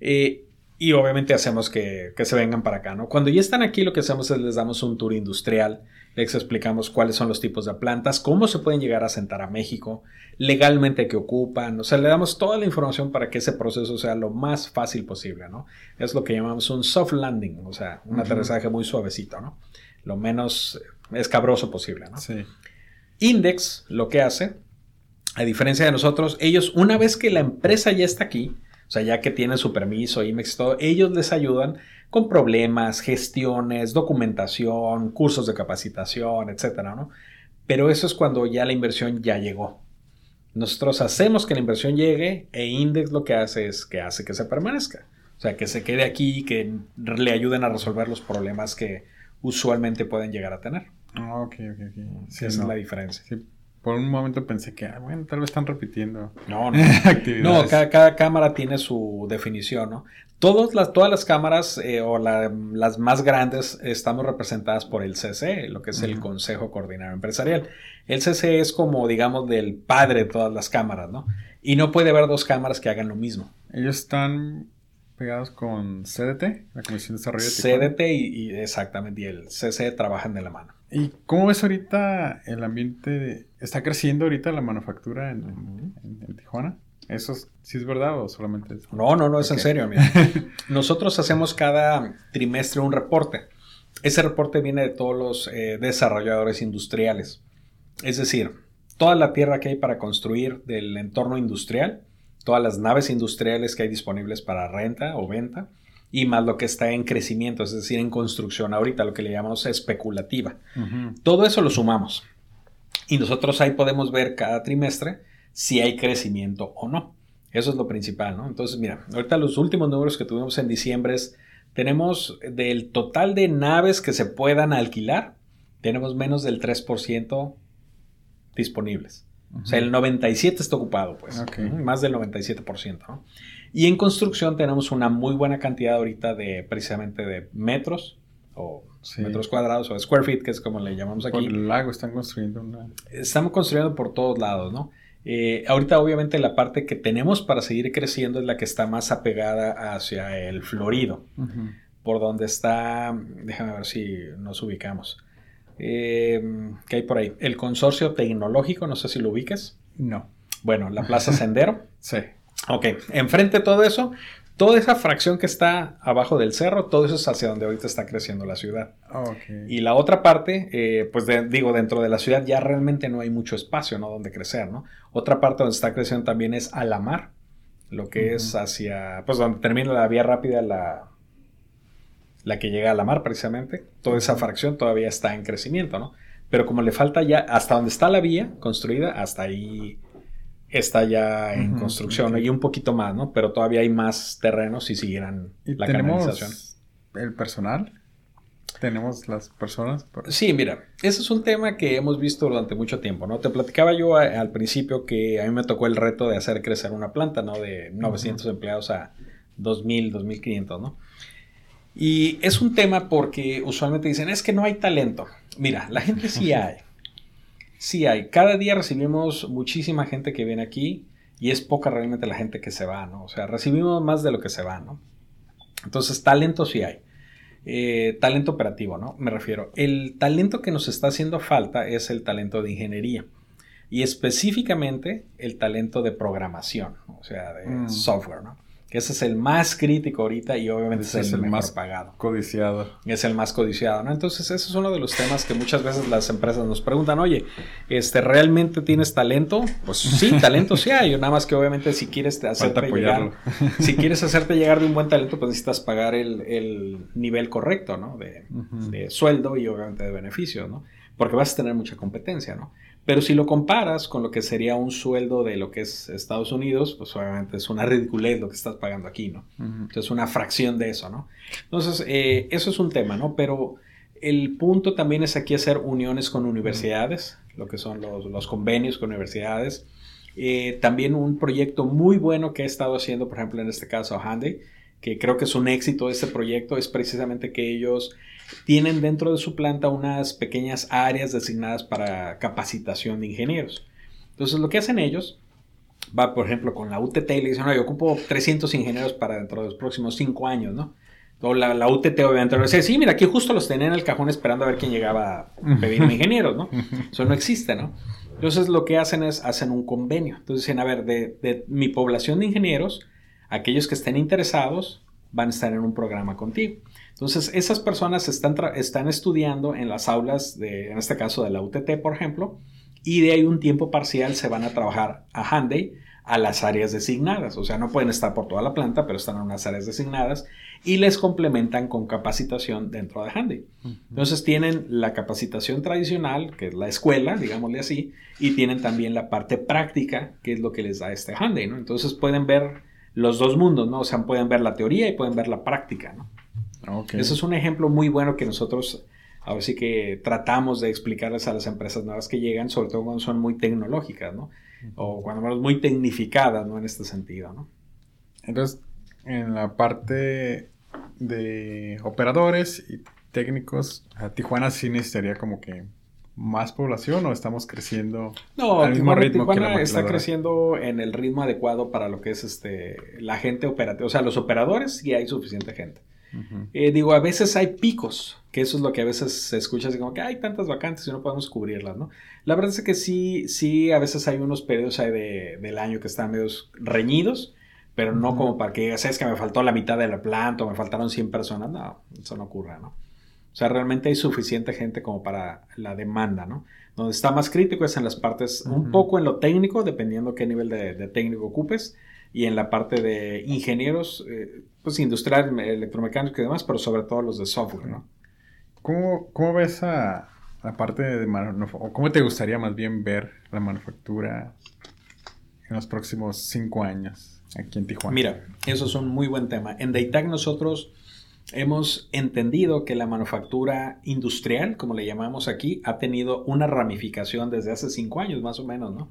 Eh, y obviamente hacemos que, que, se vengan para acá, ¿no? Cuando ya están aquí, lo que hacemos es les damos un tour industrial les explicamos cuáles son los tipos de plantas, cómo se pueden llegar a sentar a México, legalmente qué ocupan, o sea, le damos toda la información para que ese proceso sea lo más fácil posible, ¿no? Es lo que llamamos un soft landing, o sea, un aterrizaje muy suavecito, ¿no? Lo menos escabroso posible. ¿no? Sí. Index lo que hace, a diferencia de nosotros, ellos una vez que la empresa ya está aquí, o sea, ya que tiene su permiso, IMEX y todo, ellos les ayudan con problemas, gestiones, documentación, cursos de capacitación, etcétera, ¿no? Pero eso es cuando ya la inversión ya llegó. Nosotros hacemos que la inversión llegue e Index lo que hace es que hace que se permanezca. O sea, que se quede aquí, que le ayuden a resolver los problemas que usualmente pueden llegar a tener. Ah, ok, ok, ok. esa es la diferencia. Sí, por un momento pensé que, ah, bueno, tal vez están repitiendo. No, no. no, cada, cámara tiene su definición, ¿no? Todas las, todas las cámaras eh, o las más grandes estamos representadas por el CC, lo que es el Consejo Coordinador Empresarial. El CC es como, digamos, del padre de todas las cámaras, ¿no? Y no puede haber dos cámaras que hagan lo mismo. Ellos están pegados con CDT, la Comisión de Desarrollo de CDT y, exactamente, y el CC trabajan de la mano. ¿Y cómo ves ahorita el ambiente? ¿Está creciendo ahorita la manufactura en, Tijuana? ¿Eso sí es verdad o solamente es... No, no, no, es en serio. Nosotros hacemos cada trimestre un reporte. Ese reporte viene de todos los eh, desarrolladores industriales. Es decir, toda la tierra que hay para construir del entorno industrial, todas las naves industriales que hay disponibles para renta o venta y más lo que está en crecimiento, es decir, en construcción ahorita, lo que le llamamos especulativa. Todo eso lo sumamos. Y nosotros ahí podemos ver cada trimestre si hay crecimiento o no. Eso es lo principal, ¿no? Entonces, mira, ahorita los últimos números que tuvimos en diciembre es, tenemos del total de naves que se puedan alquilar, tenemos menos del 3% disponibles. O sea, el 97 está ocupado, pues. Más del 97%. ¿no? Y en construcción tenemos una muy buena cantidad ahorita de precisamente de metros o metros cuadrados o square feet, que es como le llamamos aquí. Por el lago están construyendo una... Estamos construyendo por todos lados, ¿no? Eh, ahorita obviamente la parte que tenemos para seguir creciendo es la que está más apegada hacia el florido, por donde está, déjame ver si nos ubicamos. Eh, ¿Qué hay por ahí? El consorcio tecnológico, no sé si lo ubiques. No. Bueno, la Plaza Sendero. sí. Ok, enfrente de todo eso, toda esa fracción que está abajo del cerro, todo eso es hacia donde ahorita está creciendo la ciudad. Okay. Y la otra parte, eh, pues digo, dentro de la ciudad ya realmente no hay mucho espacio, ¿no? Donde crecer, ¿no? Otra parte donde está creciendo también es a la mar, lo que es hacia, pues donde termina la vía rápida, la, la que llega a la mar precisamente, toda esa fracción todavía está en crecimiento, ¿no? Pero como le falta ya, hasta donde está la vía construida, hasta ahí está ya en construcción y un poquito más, ¿no? Pero todavía hay más terrenos si siguieran la canalización. ¿El personal? ¿Tenemos las personas? Sí, mira, ese es un tema que hemos visto durante mucho tiempo, ¿no? Te platicaba yo al principio que a mí me tocó el reto de hacer crecer una planta, ¿no? De 900 empleados a 2.000, 2.500, ¿no? Y es un tema porque usualmente dicen, es que no hay talento. Mira, la gente sí hay. Sí hay. Cada día recibimos muchísima gente que viene aquí y es poca realmente la gente que se va, ¿no? O sea, recibimos más de lo que se va, ¿no? Entonces, talento sí hay. Eh, talento operativo, ¿no? Me refiero. El talento que nos está haciendo falta es el talento de ingeniería y específicamente el talento de programación, o sea, de mm. software, ¿no? Que ese es el más crítico ahorita y obviamente es, el, más pagado. Codiciado. Es el más codiciado, ¿no? Entonces, ese es uno de los temas que muchas veces las empresas nos preguntan, oye, este, ¿realmente tienes talento? Pues sí, talento sí hay, nada más que obviamente si quieres hacerte llegar, si quieres hacerte llegar de un buen talento, pues necesitas pagar el, nivel correcto, ¿no? De, de sueldo y obviamente de beneficio, ¿no? Porque vas a tener mucha competencia, ¿no? Pero si lo comparas con lo que sería un sueldo de lo que es Estados Unidos, pues obviamente es una ridiculez lo que estás pagando aquí, ¿no? Entonces, una fracción de eso, ¿no? Entonces, eh, eso es un tema, ¿no? Pero el punto también es aquí hacer uniones con universidades, lo que son los, convenios con universidades. Eh, también un proyecto muy bueno que he estado haciendo, por ejemplo, en este caso, Handy, que creo que es un éxito de este proyecto, es precisamente que ellos tienen dentro de su planta unas pequeñas áreas designadas para capacitación de ingenieros. Entonces lo que hacen ellos, va por ejemplo con la UTT y le dicen, no, yo ocupo 300 ingenieros para dentro de los próximos 5 años, ¿no? O la, la UTT obviamente le dice, sí, mira, aquí justo los tenía en el cajón esperando a ver quién llegaba a pedirme ingenieros, ¿no? Eso no existe, ¿no? Entonces lo que hacen es, hacen un convenio. Entonces dicen, a ver, de, de mi población de ingenieros, aquellos que estén interesados, van a estar en un programa contigo. Entonces, esas personas están, están estudiando en las aulas, de, en este caso de la UTT, por ejemplo, y de ahí un tiempo parcial se van a trabajar a Handy a las áreas designadas. O sea, no pueden estar por toda la planta, pero están en unas áreas designadas y les complementan con capacitación dentro de Handy. Entonces tienen la capacitación tradicional, que es la escuela, digámosle así, y tienen también la parte práctica, que es lo que les da este Handy, ¿no? Entonces pueden ver los dos mundos, ¿no? O sea, pueden ver la teoría y pueden ver la práctica, ¿no? Eso es un ejemplo muy bueno que nosotros ahora sí que tratamos de explicarles a las empresas nuevas que llegan, sobre todo cuando son muy tecnológicas, ¿no? O cuando son muy tecnificadas, ¿no? En este sentido, ¿no? Entonces, en la parte de operadores y técnicos, a Tijuana sí necesitaría como que más población o estamos creciendo no, al mismo ritmo Tijuana está creciendo en el ritmo adecuado para lo que es este la gente operativa, o sea, los operadores y hay suficiente gente. Eh, digo, a veces hay picos, que eso es lo que a veces se escucha así como que hay tantas vacantes y no podemos cubrirlas, ¿no? La verdad es que sí, sí, a veces hay unos periodos ahí del año que están medio reñidos, pero no como para que digas, es que me faltó la mitad de la planta o me faltaron 100 personas, no, eso no ocurre, ¿no? O sea, realmente hay suficiente gente como para la demanda, ¿no? Donde está más crítico es en las partes, un poco en lo técnico, dependiendo qué nivel de técnico ocupes, y en la parte de ingenieros, eh, pues industrial, electromecánicos y demás, pero sobre todo los de software, ¿no? ¿Cómo, cómo ves a la parte de manufactura, o cómo te gustaría más bien ver la manufactura en los próximos cinco años aquí en Tijuana? Mira, eso es un muy buen tema. En Daytag nosotros hemos entendido que la manufactura industrial, como le llamamos aquí, ha tenido una ramificación desde hace cinco años más o menos, ¿no?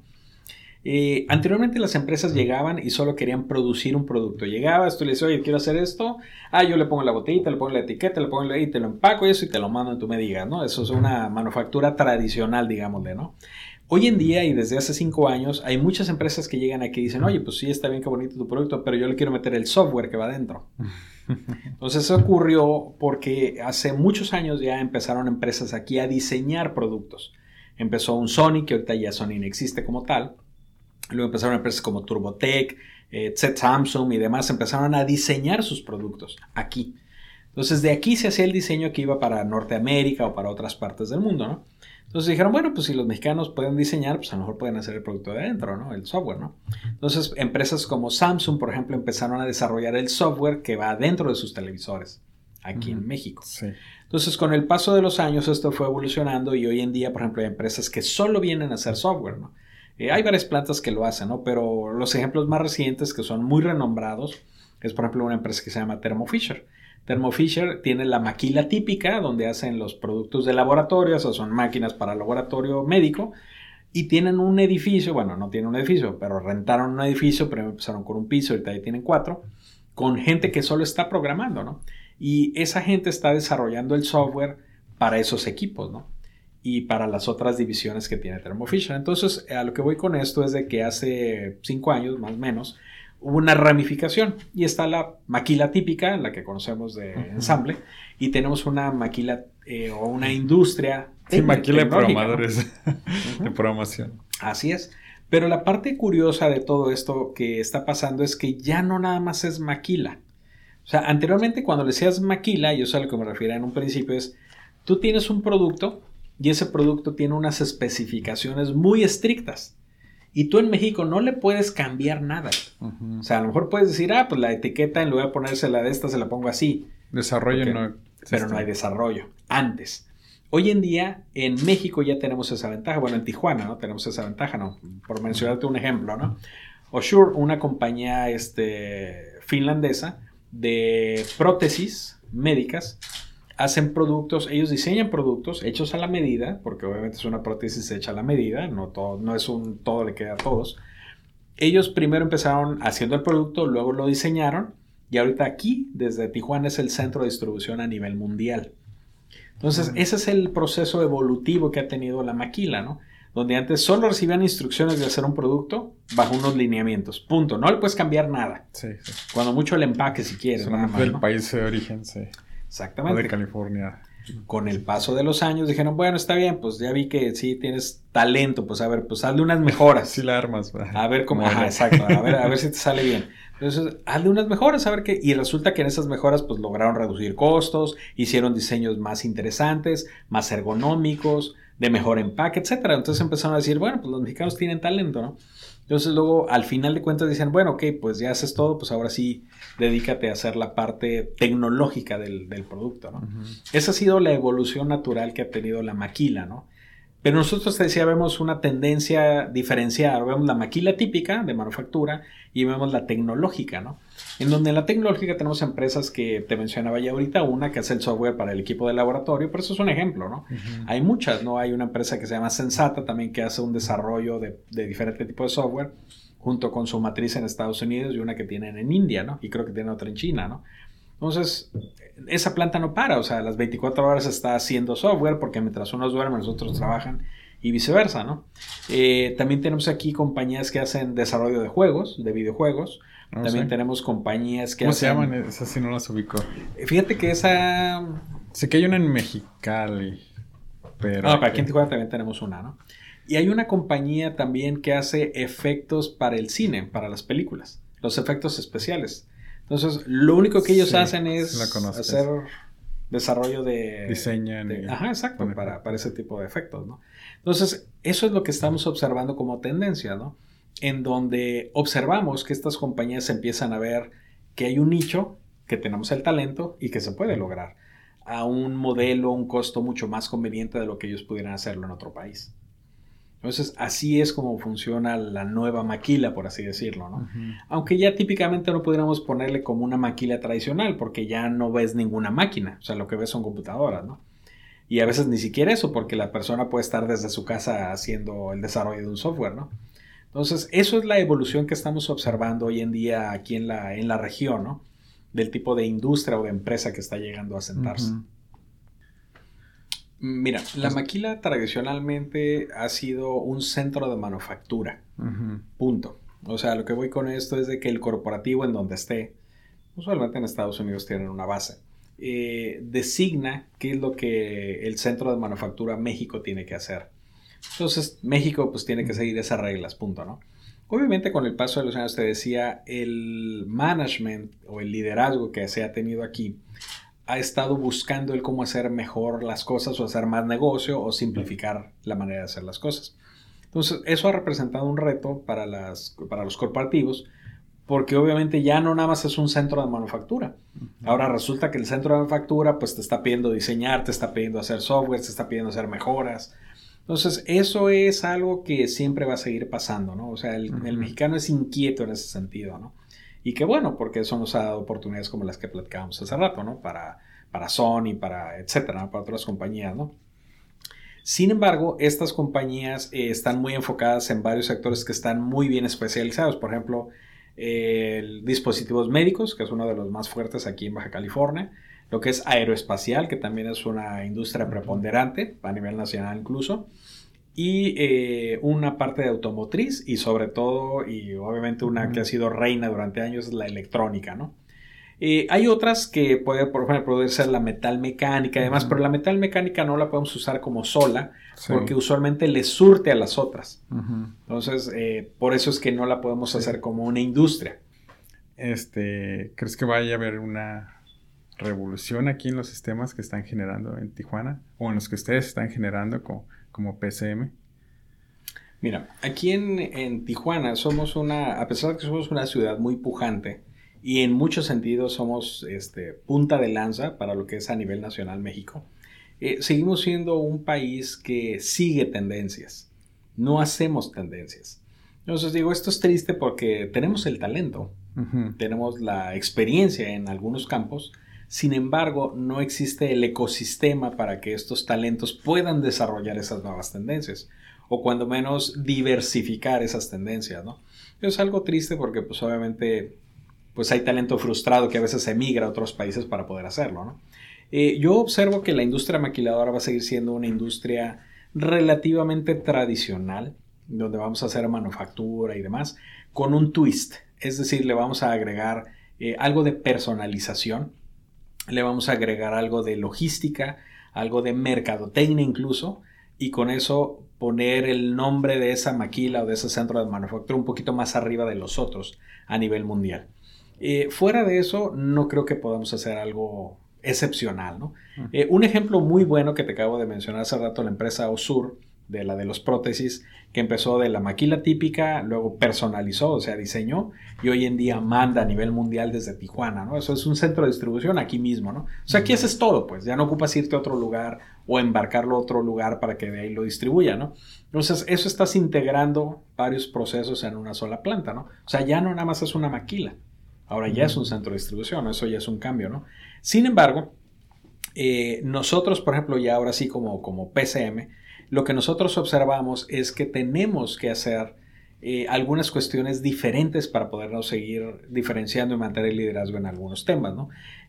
Eh, anteriormente las empresas llegaban y solo querían producir un producto. Llegabas, tú le dices, oye, quiero hacer esto. Ah, yo le pongo la botellita, le pongo la etiqueta, le pongo la, y te lo empaco y eso y te lo mando y tú me digas, ¿no? Eso es una manufactura tradicional, digámosle, ¿no? Hoy en día y desde hace cinco años hay muchas empresas que llegan aquí y dicen, oye, pues sí, está bien, qué bonito tu producto, pero yo le quiero meter el software que va adentro. Entonces eso ocurrió porque hace muchos años ya empezaron empresas aquí a diseñar productos. Empezó un Sony, que ahorita ya Sony no existe como tal, Luego empezaron empresas como Turbotech, eh, Samsung y demás, empezaron a diseñar sus productos aquí. Entonces de aquí se hacía el diseño que iba para Norteamérica o para otras partes del mundo, ¿no? Entonces dijeron, bueno, pues si los mexicanos pueden diseñar, pues a lo mejor pueden hacer el producto de adentro, ¿no? El software, ¿no? Entonces empresas como Samsung, por ejemplo, empezaron a desarrollar el software que va dentro de sus televisores aquí en México. Sí. Entonces, con el paso de los años, esto fue evolucionando y hoy en día, por ejemplo, hay empresas que solo vienen a hacer software, ¿no? Eh, hay varias plantas que lo hacen, ¿no? Pero los ejemplos más recientes que son muy renombrados es, por ejemplo, una empresa que se llama Thermo Fisher. Thermo Fisher tiene la maquila típica donde hacen los productos de laboratorio, o son máquinas para laboratorio médico, y tienen un edificio, bueno, no tienen un edificio, pero rentaron un edificio, pero empezaron con un piso, ahorita ahí tienen cuatro, con gente que solo está programando, ¿no? Y esa gente está desarrollando el software para esos equipos, ¿no? y para las otras divisiones que tiene Thermo Fisher. Entonces, a lo que voy con esto es de que hace cinco años, más o menos, hubo una ramificación y está la maquila típica, la que conocemos de ensamble, y tenemos una maquila eh, o una industria. Sí, maquila de programadores de programación. Así es. Pero la parte curiosa de todo esto que está pasando es que ya no nada más es maquila. O sea, anteriormente cuando le decías maquila, y eso es a lo que me refiero en un principio, es tú tienes un producto y ese producto tiene unas especificaciones muy estrictas. Y tú en México no le puedes cambiar nada. O sea, a lo mejor puedes decir, ah, pues la etiqueta en lugar de ponérsela de esta se la pongo así. Desarrollo no. Pero no hay desarrollo. Antes. Hoy en día en México ya tenemos esa ventaja. Bueno, en Tijuana, ¿no? Tenemos esa ventaja, ¿no? Por mencionarte un ejemplo, ¿no? Oshure, una compañía este, finlandesa de prótesis médicas, hacen productos, ellos diseñan productos hechos a la medida, porque obviamente es una prótesis hecha a la medida, no, todo, no es un todo le queda a todos. Ellos primero empezaron haciendo el producto, luego lo diseñaron y ahorita aquí, desde Tijuana, es el centro de distribución a nivel mundial. Entonces, ese es el proceso evolutivo que ha tenido la maquila, ¿no? Donde antes solo recibían instrucciones de hacer un producto bajo unos lineamientos. Punto. No le puedes cambiar nada. Sí, Cuando mucho el empaque, si quieres. Solamente del país de origen, sí. Exactamente. de California. Con el paso de los años dijeron, bueno, está bien, pues ya vi que sí tienes talento, pues a ver, pues hazle unas mejoras. Sí la armas. A ver cómo, ajá, exacto, a ver, a ver si te sale bien. Entonces, hazle unas mejoras, a ver qué. Y resulta que en esas mejoras, pues lograron reducir costos, hicieron diseños más interesantes, más ergonómicos, de mejor empaque, etcétera. Entonces empezaron a decir, bueno, pues los mexicanos tienen talento, ¿no? Entonces luego al final de cuentas dicen, bueno, ok, pues ya haces todo, pues ahora sí dedícate a hacer la parte tecnológica del, producto, ¿no? Esa ha sido la evolución natural que ha tenido la maquila, ¿no? Pero nosotros te decía, vemos una tendencia diferenciada. Vemos la maquila típica de manufactura y vemos la tecnológica, ¿no? En donde en la tecnológica tenemos empresas que te mencionaba ya ahorita, una que hace el software para el equipo de laboratorio, pero eso es un ejemplo, ¿no? Hay muchas, ¿no? Hay una empresa que se llama Sensata también que hace un desarrollo de, de diferente tipo de software junto con su matriz en Estados Unidos y una que tienen en India, ¿no? Y creo que tienen otra en China, ¿no? Entonces, esa planta no para, o sea, las 24 horas está haciendo software porque mientras unos duermen, los otros trabajan y viceversa, ¿no? Eh, también tenemos aquí compañías que hacen desarrollo de juegos, de videojuegos. también tenemos compañías que ¿Cómo se llaman? Esas sí no las ubico. Fíjate que esa... Sé que hay una en Mexicali, pero... Ah, para aquí en Tijuana también tenemos una, ¿no? Y hay una compañía también que hace efectos para el cine, para las películas, los efectos especiales. Entonces, lo único que ellos hacen es hacer desarrollo de... Diseño. ajá, exacto, para, para, ese tipo de efectos, ¿no? Entonces, eso es lo que estamos observando como tendencia, ¿no? En donde observamos que estas compañías empiezan a ver que hay un nicho, que tenemos el talento y que se puede lograr a un modelo, un costo mucho más conveniente de lo que ellos pudieran hacerlo en otro país. Entonces, así es como funciona la nueva maquila, por así decirlo, ¿no? Aunque ya típicamente no pudiéramos ponerle como una maquila tradicional, porque ya no ves ninguna máquina, o sea, lo que ves son computadoras, ¿no? Y a veces ni siquiera eso, porque la persona puede estar desde su casa haciendo el desarrollo de un software, ¿no? Entonces, eso es la evolución que estamos observando hoy en día aquí en la, en la región, ¿no? Del tipo de industria o de empresa que está llegando a sentarse. Mira, la maquila tradicionalmente ha sido un centro de manufactura. Punto. O sea, lo que voy con esto es de que el corporativo en donde esté, usualmente en Estados Unidos tienen una base, eh, designa qué es lo que el centro de manufactura México tiene que hacer. Entonces, México pues tiene que seguir esas reglas, punto, ¿no? Obviamente con el paso de los años te decía, el management o el liderazgo que se ha tenido aquí ha estado buscando el cómo hacer mejor las cosas o hacer más negocio o simplificar la manera de hacer las cosas. Entonces, eso ha representado un reto para, las, para los corporativos porque obviamente ya no nada más es un centro de manufactura. Ahora resulta que el centro de manufactura pues te está pidiendo diseñar, te está pidiendo hacer software, te está pidiendo hacer mejoras. Entonces, eso es algo que siempre va a seguir pasando, ¿no? O sea, el, el mexicano es inquieto en ese sentido, ¿no? Y qué bueno, porque eso nos ha dado oportunidades como las que platicábamos hace rato, ¿no? Para, para Sony, para etcétera, para otras compañías, ¿no? Sin embargo, estas compañías eh, están muy enfocadas en varios sectores que están muy bien especializados. Por ejemplo, dispositivos médicos, que es uno de los más fuertes aquí en Baja California. Lo que es aeroespacial, que también es una industria preponderante a nivel nacional incluso y eh, una parte de automotriz y sobre todo, y obviamente una que ha sido reina durante años, la electrónica, ¿no? Eh, hay otras que puede, por ejemplo, poder ser la metal mecánica y demás, pero la metal mecánica no la podemos usar como sola porque usualmente le surte a las otras. Entonces, eh, por eso es que no la podemos hacer como una industria. Este, ¿Crees que vaya a haber una revolución aquí en los sistemas que están generando en Tijuana o en los que ustedes están generando con como PCM? Mira, aquí en, Tijuana somos una, a pesar de que somos una ciudad muy pujante y en muchos sentidos somos este, punta de lanza para lo que es a nivel nacional México, eh, seguimos siendo un país que sigue tendencias, no hacemos tendencias. Entonces digo, esto es triste porque tenemos el talento, tenemos la experiencia en algunos campos, sin embargo, no existe el ecosistema para que estos talentos puedan desarrollar esas nuevas tendencias o cuando menos diversificar esas tendencias, ¿no? Es algo triste porque pues obviamente pues hay talento frustrado que a veces emigra a otros países para poder hacerlo, ¿no? Eh, yo observo que la industria maquiladora va a seguir siendo una industria relativamente tradicional, donde vamos a hacer manufactura y demás, con un twist, es decir, le vamos a agregar eh, algo de personalización, le vamos a agregar algo de logística, algo de mercadotecnia incluso, y con eso poner el nombre de esa maquila o de ese centro de manufactura un poquito más arriba de los otros a nivel mundial. Eh, fuera de eso, no creo que podamos hacer algo excepcional. ¿no? Eh, un ejemplo muy bueno que te acabo de mencionar hace rato, la empresa Osur, de la de los prótesis, que empezó de la maquila típica, luego personalizó, o sea, diseñó, y hoy en día manda a nivel mundial desde Tijuana, ¿no? Eso es un centro de distribución aquí mismo, ¿no? O sea, aquí haces todo, pues, ya no ocupas irte a otro lugar o embarcarlo a otro lugar para que de ahí lo distribuya, ¿no? Entonces, eso estás integrando varios procesos en una sola planta, ¿no? O sea, ya no nada más es una maquila, ahora ya es un centro de distribución, eso ya es un cambio, ¿no? Sin embargo, eh, nosotros, por ejemplo, ya ahora sí como, como PCM, lo que nosotros observamos es que tenemos que hacer eh, algunas cuestiones diferentes para podernos seguir diferenciando y mantener el liderazgo en algunos temas. ¿no?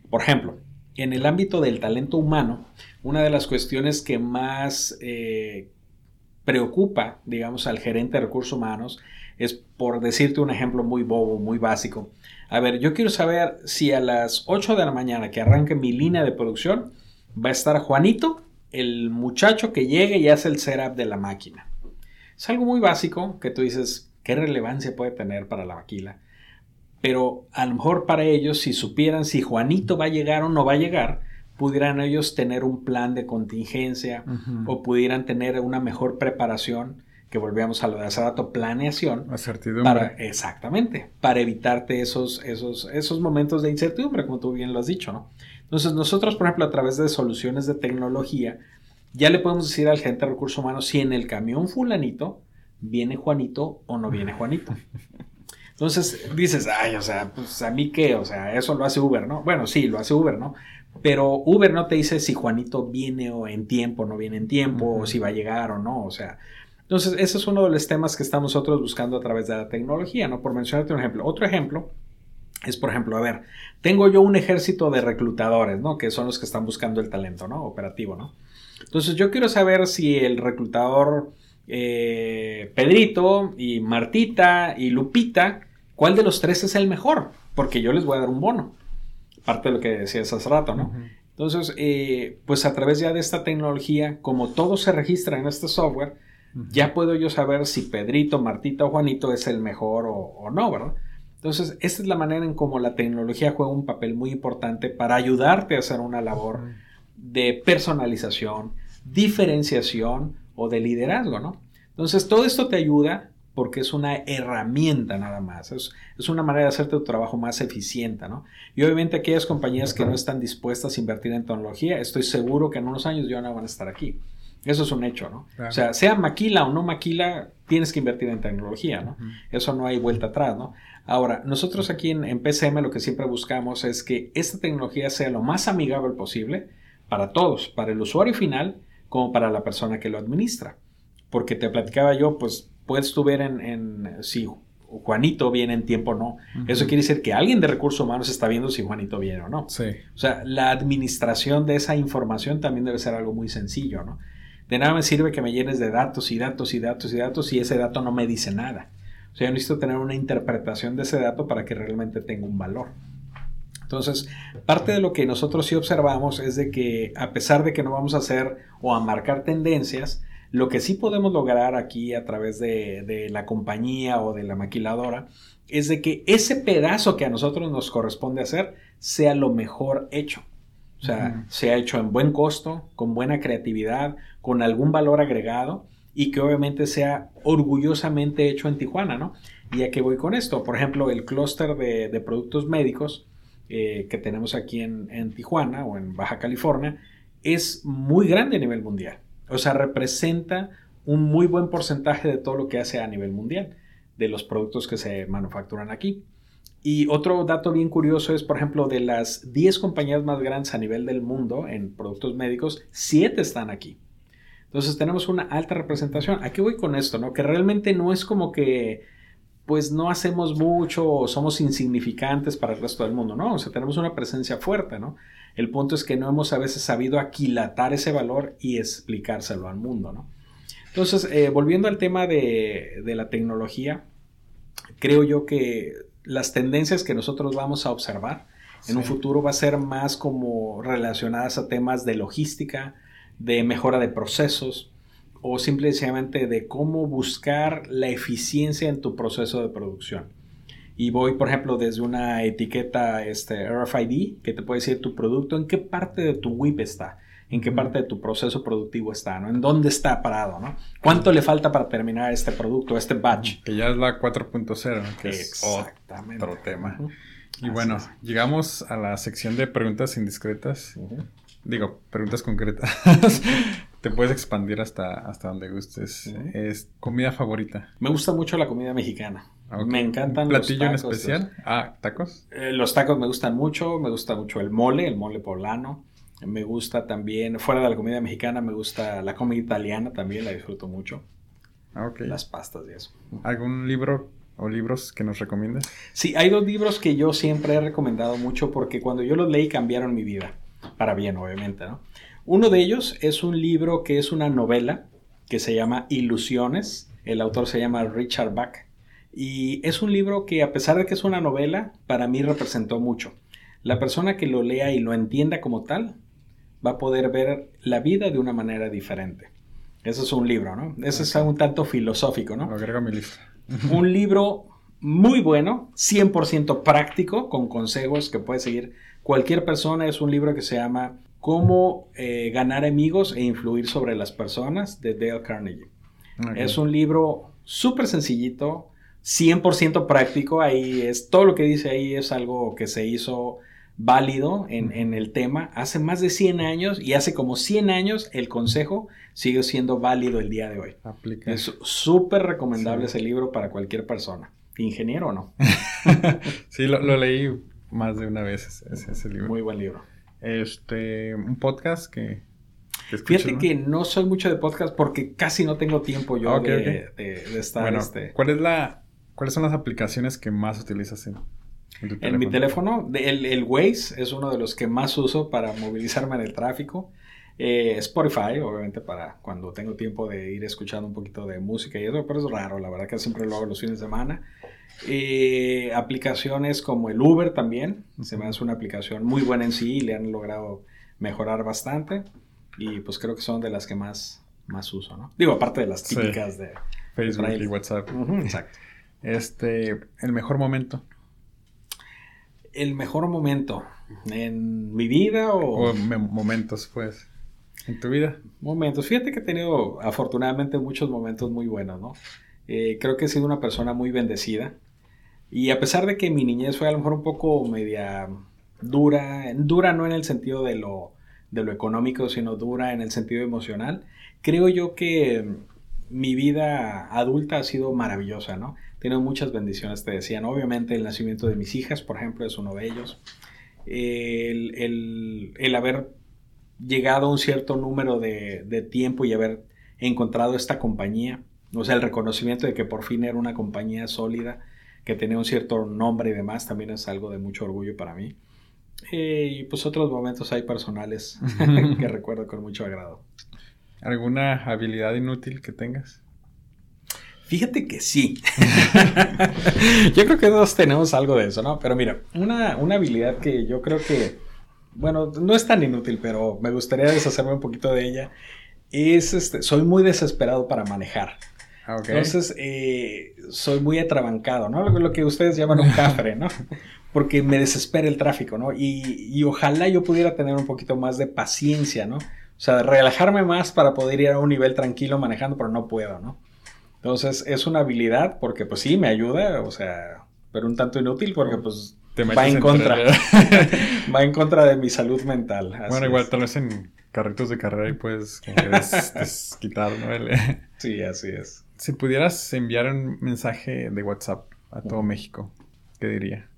Por ejemplo, en el ámbito del talento humano, una de las cuestiones que más eh, preocupa, digamos, al gerente de recursos humanos es, por decirte un ejemplo muy bobo, muy básico. A ver, yo quiero saber si a las 8 de la mañana que arranque mi línea de producción va a estar Juanito el muchacho que llegue y hace el setup de la máquina. Es algo muy básico que tú dices, ¿qué relevancia puede tener para la maquila? Pero a lo mejor para ellos, si supieran si Juanito va a llegar o no va a llegar, pudieran ellos tener un plan de contingencia o pudieran tener una mejor preparación, que volvíamos a lo de hace rato, planeación. Para, exactamente, para evitarte esos, esos, esos momentos de incertidumbre, como tú bien lo has dicho, ¿no? Entonces nosotros, por ejemplo, a través de soluciones de tecnología, ya le podemos decir al gente de recursos humanos si en el camión fulanito viene Juanito o no viene Juanito. Entonces dices, ay, o sea, pues a mí qué, o sea, eso lo hace Uber, ¿no? Bueno, sí, lo hace Uber, ¿no? Pero Uber no te dice si Juanito viene o en tiempo, no viene en tiempo, o si va a llegar o no, o sea. Entonces, ese es uno de los temas que estamos nosotros buscando a través de la tecnología, ¿no? Por mencionarte un ejemplo. Otro ejemplo es, por ejemplo, a ver, tengo yo un ejército de reclutadores, ¿no? Que son los que están buscando el talento, ¿no? Operativo, ¿no? Entonces yo quiero saber si el reclutador eh, Pedrito y Martita y Lupita, ¿cuál de los tres es el mejor? Porque yo les voy a dar un bono. Parte de lo que decías hace rato, ¿no? Entonces, eh, pues a través ya de esta tecnología, como todo se registra en este software, ya puedo yo saber si Pedrito, Martita o Juanito es el mejor o, o no, ¿verdad? Entonces, esta es la manera en cómo la tecnología juega un papel muy importante para ayudarte a hacer una labor de personalización, diferenciación o de liderazgo, ¿no? Entonces, todo esto te ayuda porque es una herramienta nada más, es, una manera de hacerte tu trabajo más eficiente, ¿no? Y obviamente aquellas compañías que no están dispuestas a invertir en tecnología, estoy seguro que en unos años ya no van a estar aquí. Eso es un hecho, ¿no? O sea, sea maquila o no maquila, tienes que invertir en tecnología, ¿no? Eso no hay vuelta atrás, ¿no? Ahora, nosotros aquí en, PCM lo que siempre buscamos es que esta tecnología sea lo más amigable posible para todos, para el usuario final como para la persona que lo administra. Porque te platicaba yo, pues puedes tú ver en, si Juanito viene en tiempo o no. Eso quiere decir que alguien de recursos humanos está viendo si Juanito viene o no. Sí. O sea, la administración de esa información también debe ser algo muy sencillo, ¿no? De nada me sirve que me llenes de datos y datos y datos y datos y ese dato no me dice nada. O sea, yo necesito tener una interpretación de ese dato para que realmente tenga un valor. Entonces, parte de lo que nosotros sí observamos es de que a pesar de que no vamos a hacer o a marcar tendencias, lo que sí podemos lograr aquí a través de, la compañía o de la maquiladora es de que ese pedazo que a nosotros nos corresponde hacer sea lo mejor hecho. O sea, sea hecho en buen costo, con buena creatividad, con algún valor agregado y que obviamente sea orgullosamente hecho en Tijuana, ¿no? Y a qué voy con esto. Por ejemplo, el clúster de, productos médicos eh, que tenemos aquí en, Tijuana o en Baja California es muy grande a nivel mundial. O sea, representa un muy buen porcentaje de todo lo que hace a nivel mundial, de los productos que se manufacturan aquí. Y otro dato bien curioso es, por ejemplo, de las 10 compañías más grandes a nivel del mundo en productos médicos, 7 están aquí. Entonces tenemos una alta representación. ¿A qué voy con esto? No? Que realmente no es como que pues no hacemos mucho o somos insignificantes para el resto del mundo, ¿no? O sea, tenemos una presencia fuerte, ¿no? El punto es que no hemos a veces sabido aquilatar ese valor y explicárselo al mundo, ¿no? Entonces, eh, volviendo al tema de, la tecnología, creo yo que las tendencias que nosotros vamos a observar en un futuro va a ser más como relacionadas a temas de logística, de mejora de procesos o simplemente de cómo buscar la eficiencia en tu proceso de producción. Y voy, por ejemplo, desde una etiqueta este, RFID que te puede decir tu producto, en qué parte de tu WIP está, en qué parte de tu proceso productivo está, ¿no? En dónde está parado, ¿no? ¿Cuánto le falta para terminar este producto, este batch? Que ya es la 4.0, que es otro tema. Y bueno, llegamos a la sección de preguntas indiscretas. Digo, preguntas concretas. Te puedes expandir hasta, hasta donde gustes. Es comida favorita. Me gusta mucho la comida mexicana. Me encantan platillo en especial? ah, ¿tacos? Eh, los tacos me gustan mucho. Me gusta mucho el mole, el mole poblano. Me gusta también, fuera de la comida mexicana, me gusta la comida italiana también, la disfruto mucho. Ah, ok. Las pastas y eso. ¿Algún libro o libros que nos recomiendes? Sí, hay dos libros que yo siempre he recomendado mucho porque cuando yo los leí cambiaron mi vida. Para bien, obviamente, ¿no? Uno de ellos es un libro que es una novela que se llama Ilusiones. El autor se llama Richard Bach. Y es un libro que a pesar de que es una novela, para mí representó mucho. La persona que lo lea y lo entienda como tal, va a poder ver la vida de una manera diferente. Ese es un libro, ¿no? Ese es un tanto filosófico, ¿no? Lo agrego a mi lista. un libro muy bueno, 100% práctico, con consejos que puede seguir cualquier persona. Es un libro que se llama Cómo eh, ganar amigos e influir sobre las personas de Dale Carnegie. Es un libro súper sencillito, 100% práctico. Ahí es todo lo que dice ahí es algo que se hizo válido en, el tema hace más de 100 años y hace como 100 años el consejo sigue siendo válido el día de hoy. Es súper recomendable ese libro para cualquier persona, ingeniero o no. sí, lo, leí más de una vez ese, libro. Muy buen libro. Este, un podcast que... Fíjate que no soy mucho de podcast porque casi no tengo tiempo yo de, estar... este... ¿cuál es la, ¿Cuáles son las aplicaciones que más utilizas en, en, mi teléfono, el, el, Waze es uno de los que más uso para movilizarme en el tráfico. Eh, Spotify, obviamente, para cuando tengo tiempo de ir escuchando un poquito de música y eso, pero es raro, la verdad que siempre lo hago los fines de semana. Eh, aplicaciones como el Uber también, se me hace una aplicación muy buena en sí y le han logrado mejorar bastante. Y pues creo que son de las que más, más uso, ¿no? Digo, aparte de las típicas de Facebook y WhatsApp. exacto. Este, el mejor momento el mejor momento en mi vida o... o momentos, pues, en tu vida. Momentos. Fíjate que he tenido afortunadamente muchos momentos muy buenos, ¿no? Eh, creo que he sido una persona muy bendecida. Y a pesar de que mi niñez fue a lo mejor un poco media dura, dura no en el sentido de lo, de lo económico, sino dura en el sentido emocional, creo yo que mi vida adulta ha sido maravillosa, ¿no? Tiene muchas bendiciones, te decían. Obviamente el nacimiento de mis hijas, por ejemplo, es uno de ellos. El, haber llegado a un cierto número de, tiempo y haber encontrado esta compañía, o sea, el reconocimiento de que por fin era una compañía sólida, que tenía un cierto nombre y demás, también es algo de mucho orgullo para mí. Eh, y pues otros momentos hay personales que recuerdo con mucho agrado. ¿Alguna habilidad inútil que tengas? Fíjate que sí. yo creo que todos tenemos algo de eso, ¿no? Pero mira, una, habilidad que yo creo que, bueno, no es tan inútil, pero me gustaría deshacerme un poquito de ella, es, este, soy muy desesperado para manejar. Ah, Entonces, eh, soy muy atrabancado, ¿no? Lo, que ustedes llaman un cafre, ¿no? Porque me desespera el tráfico, ¿no? Y, y ojalá yo pudiera tener un poquito más de paciencia, ¿no? O sea, relajarme más para poder ir a un nivel tranquilo manejando, pero no puedo, ¿no? Entonces es una habilidad porque pues sí, me ayuda, o sea, pero un tanto inútil porque pues va en contra. va en contra de mi salud mental. bueno, igual tal vez en carritos de carrera y puedes quitar, ¿no? sí, así es. Si pudieras enviar un mensaje de WhatsApp a todo México, ¿qué diría?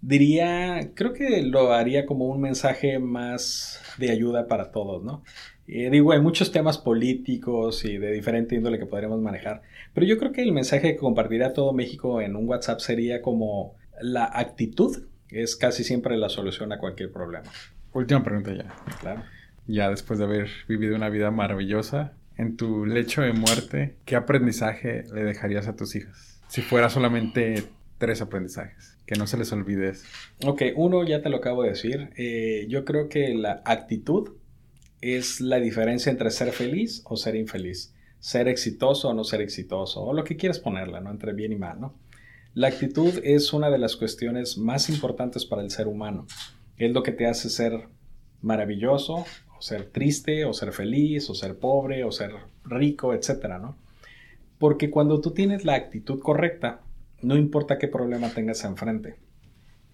Diría, creo que lo haría como un mensaje más de ayuda para todos, ¿no? Eh, digo, hay muchos temas políticos y de diferente índole que podríamos manejar, pero yo creo que el mensaje que compartiría todo México en un WhatsApp sería como la actitud es casi siempre la solución a cualquier problema. Última pregunta ya. Claro. Ya después de haber vivido una vida maravillosa, en tu lecho de muerte, ¿qué aprendizaje le dejarías a tus hijas? Si fuera solamente tres aprendizajes, que no se les olvide Ok, uno ya te lo acabo de decir. Eh, yo creo que la actitud es la diferencia entre ser feliz o ser infeliz, ser exitoso o no ser exitoso, o lo que quieras ponerla, ¿no? Entre bien y mal, ¿no? La actitud es una de las cuestiones más importantes para el ser humano. Es lo que te hace ser maravilloso, ser triste, o ser feliz, o ser pobre, o ser rico, etcétera, ¿no? Porque cuando tú tienes la actitud correcta, no importa qué problema tengas enfrente,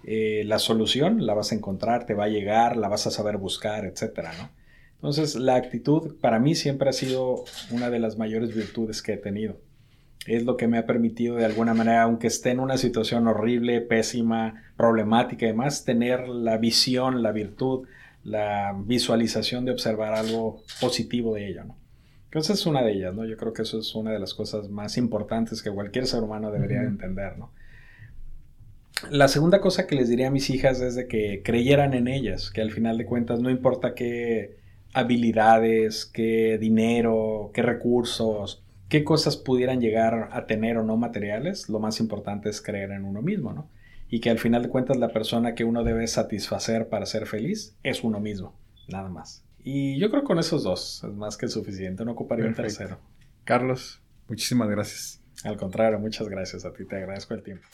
eh, la solución la vas a encontrar, te va a llegar, la vas a saber buscar, etcétera, ¿no? Entonces, la actitud para mí siempre ha sido una de las mayores virtudes que he tenido. Es lo que me ha permitido de alguna manera, aunque esté en una situación horrible, pésima, problemática y demás, tener la visión, la virtud, la visualización de observar algo positivo de ella, ¿no? Entonces es una de ellas, ¿no? Yo creo que eso es una de las cosas más importantes que cualquier ser humano debería entender, ¿no? La segunda cosa que les diría a mis hijas es de que creyeran en ellas, que al final de cuentas no importa qué habilidades, qué dinero, qué recursos, qué cosas pudieran llegar a tener o no materiales, lo más importante es creer en uno mismo, ¿no? Y que al final de cuentas la persona que uno debe satisfacer para ser feliz es uno mismo, nada más. Y yo creo que con esos dos es más que suficiente, no ocuparía un tercero. Carlos, muchísimas gracias. Al contrario, muchas gracias a ti, te agradezco el tiempo.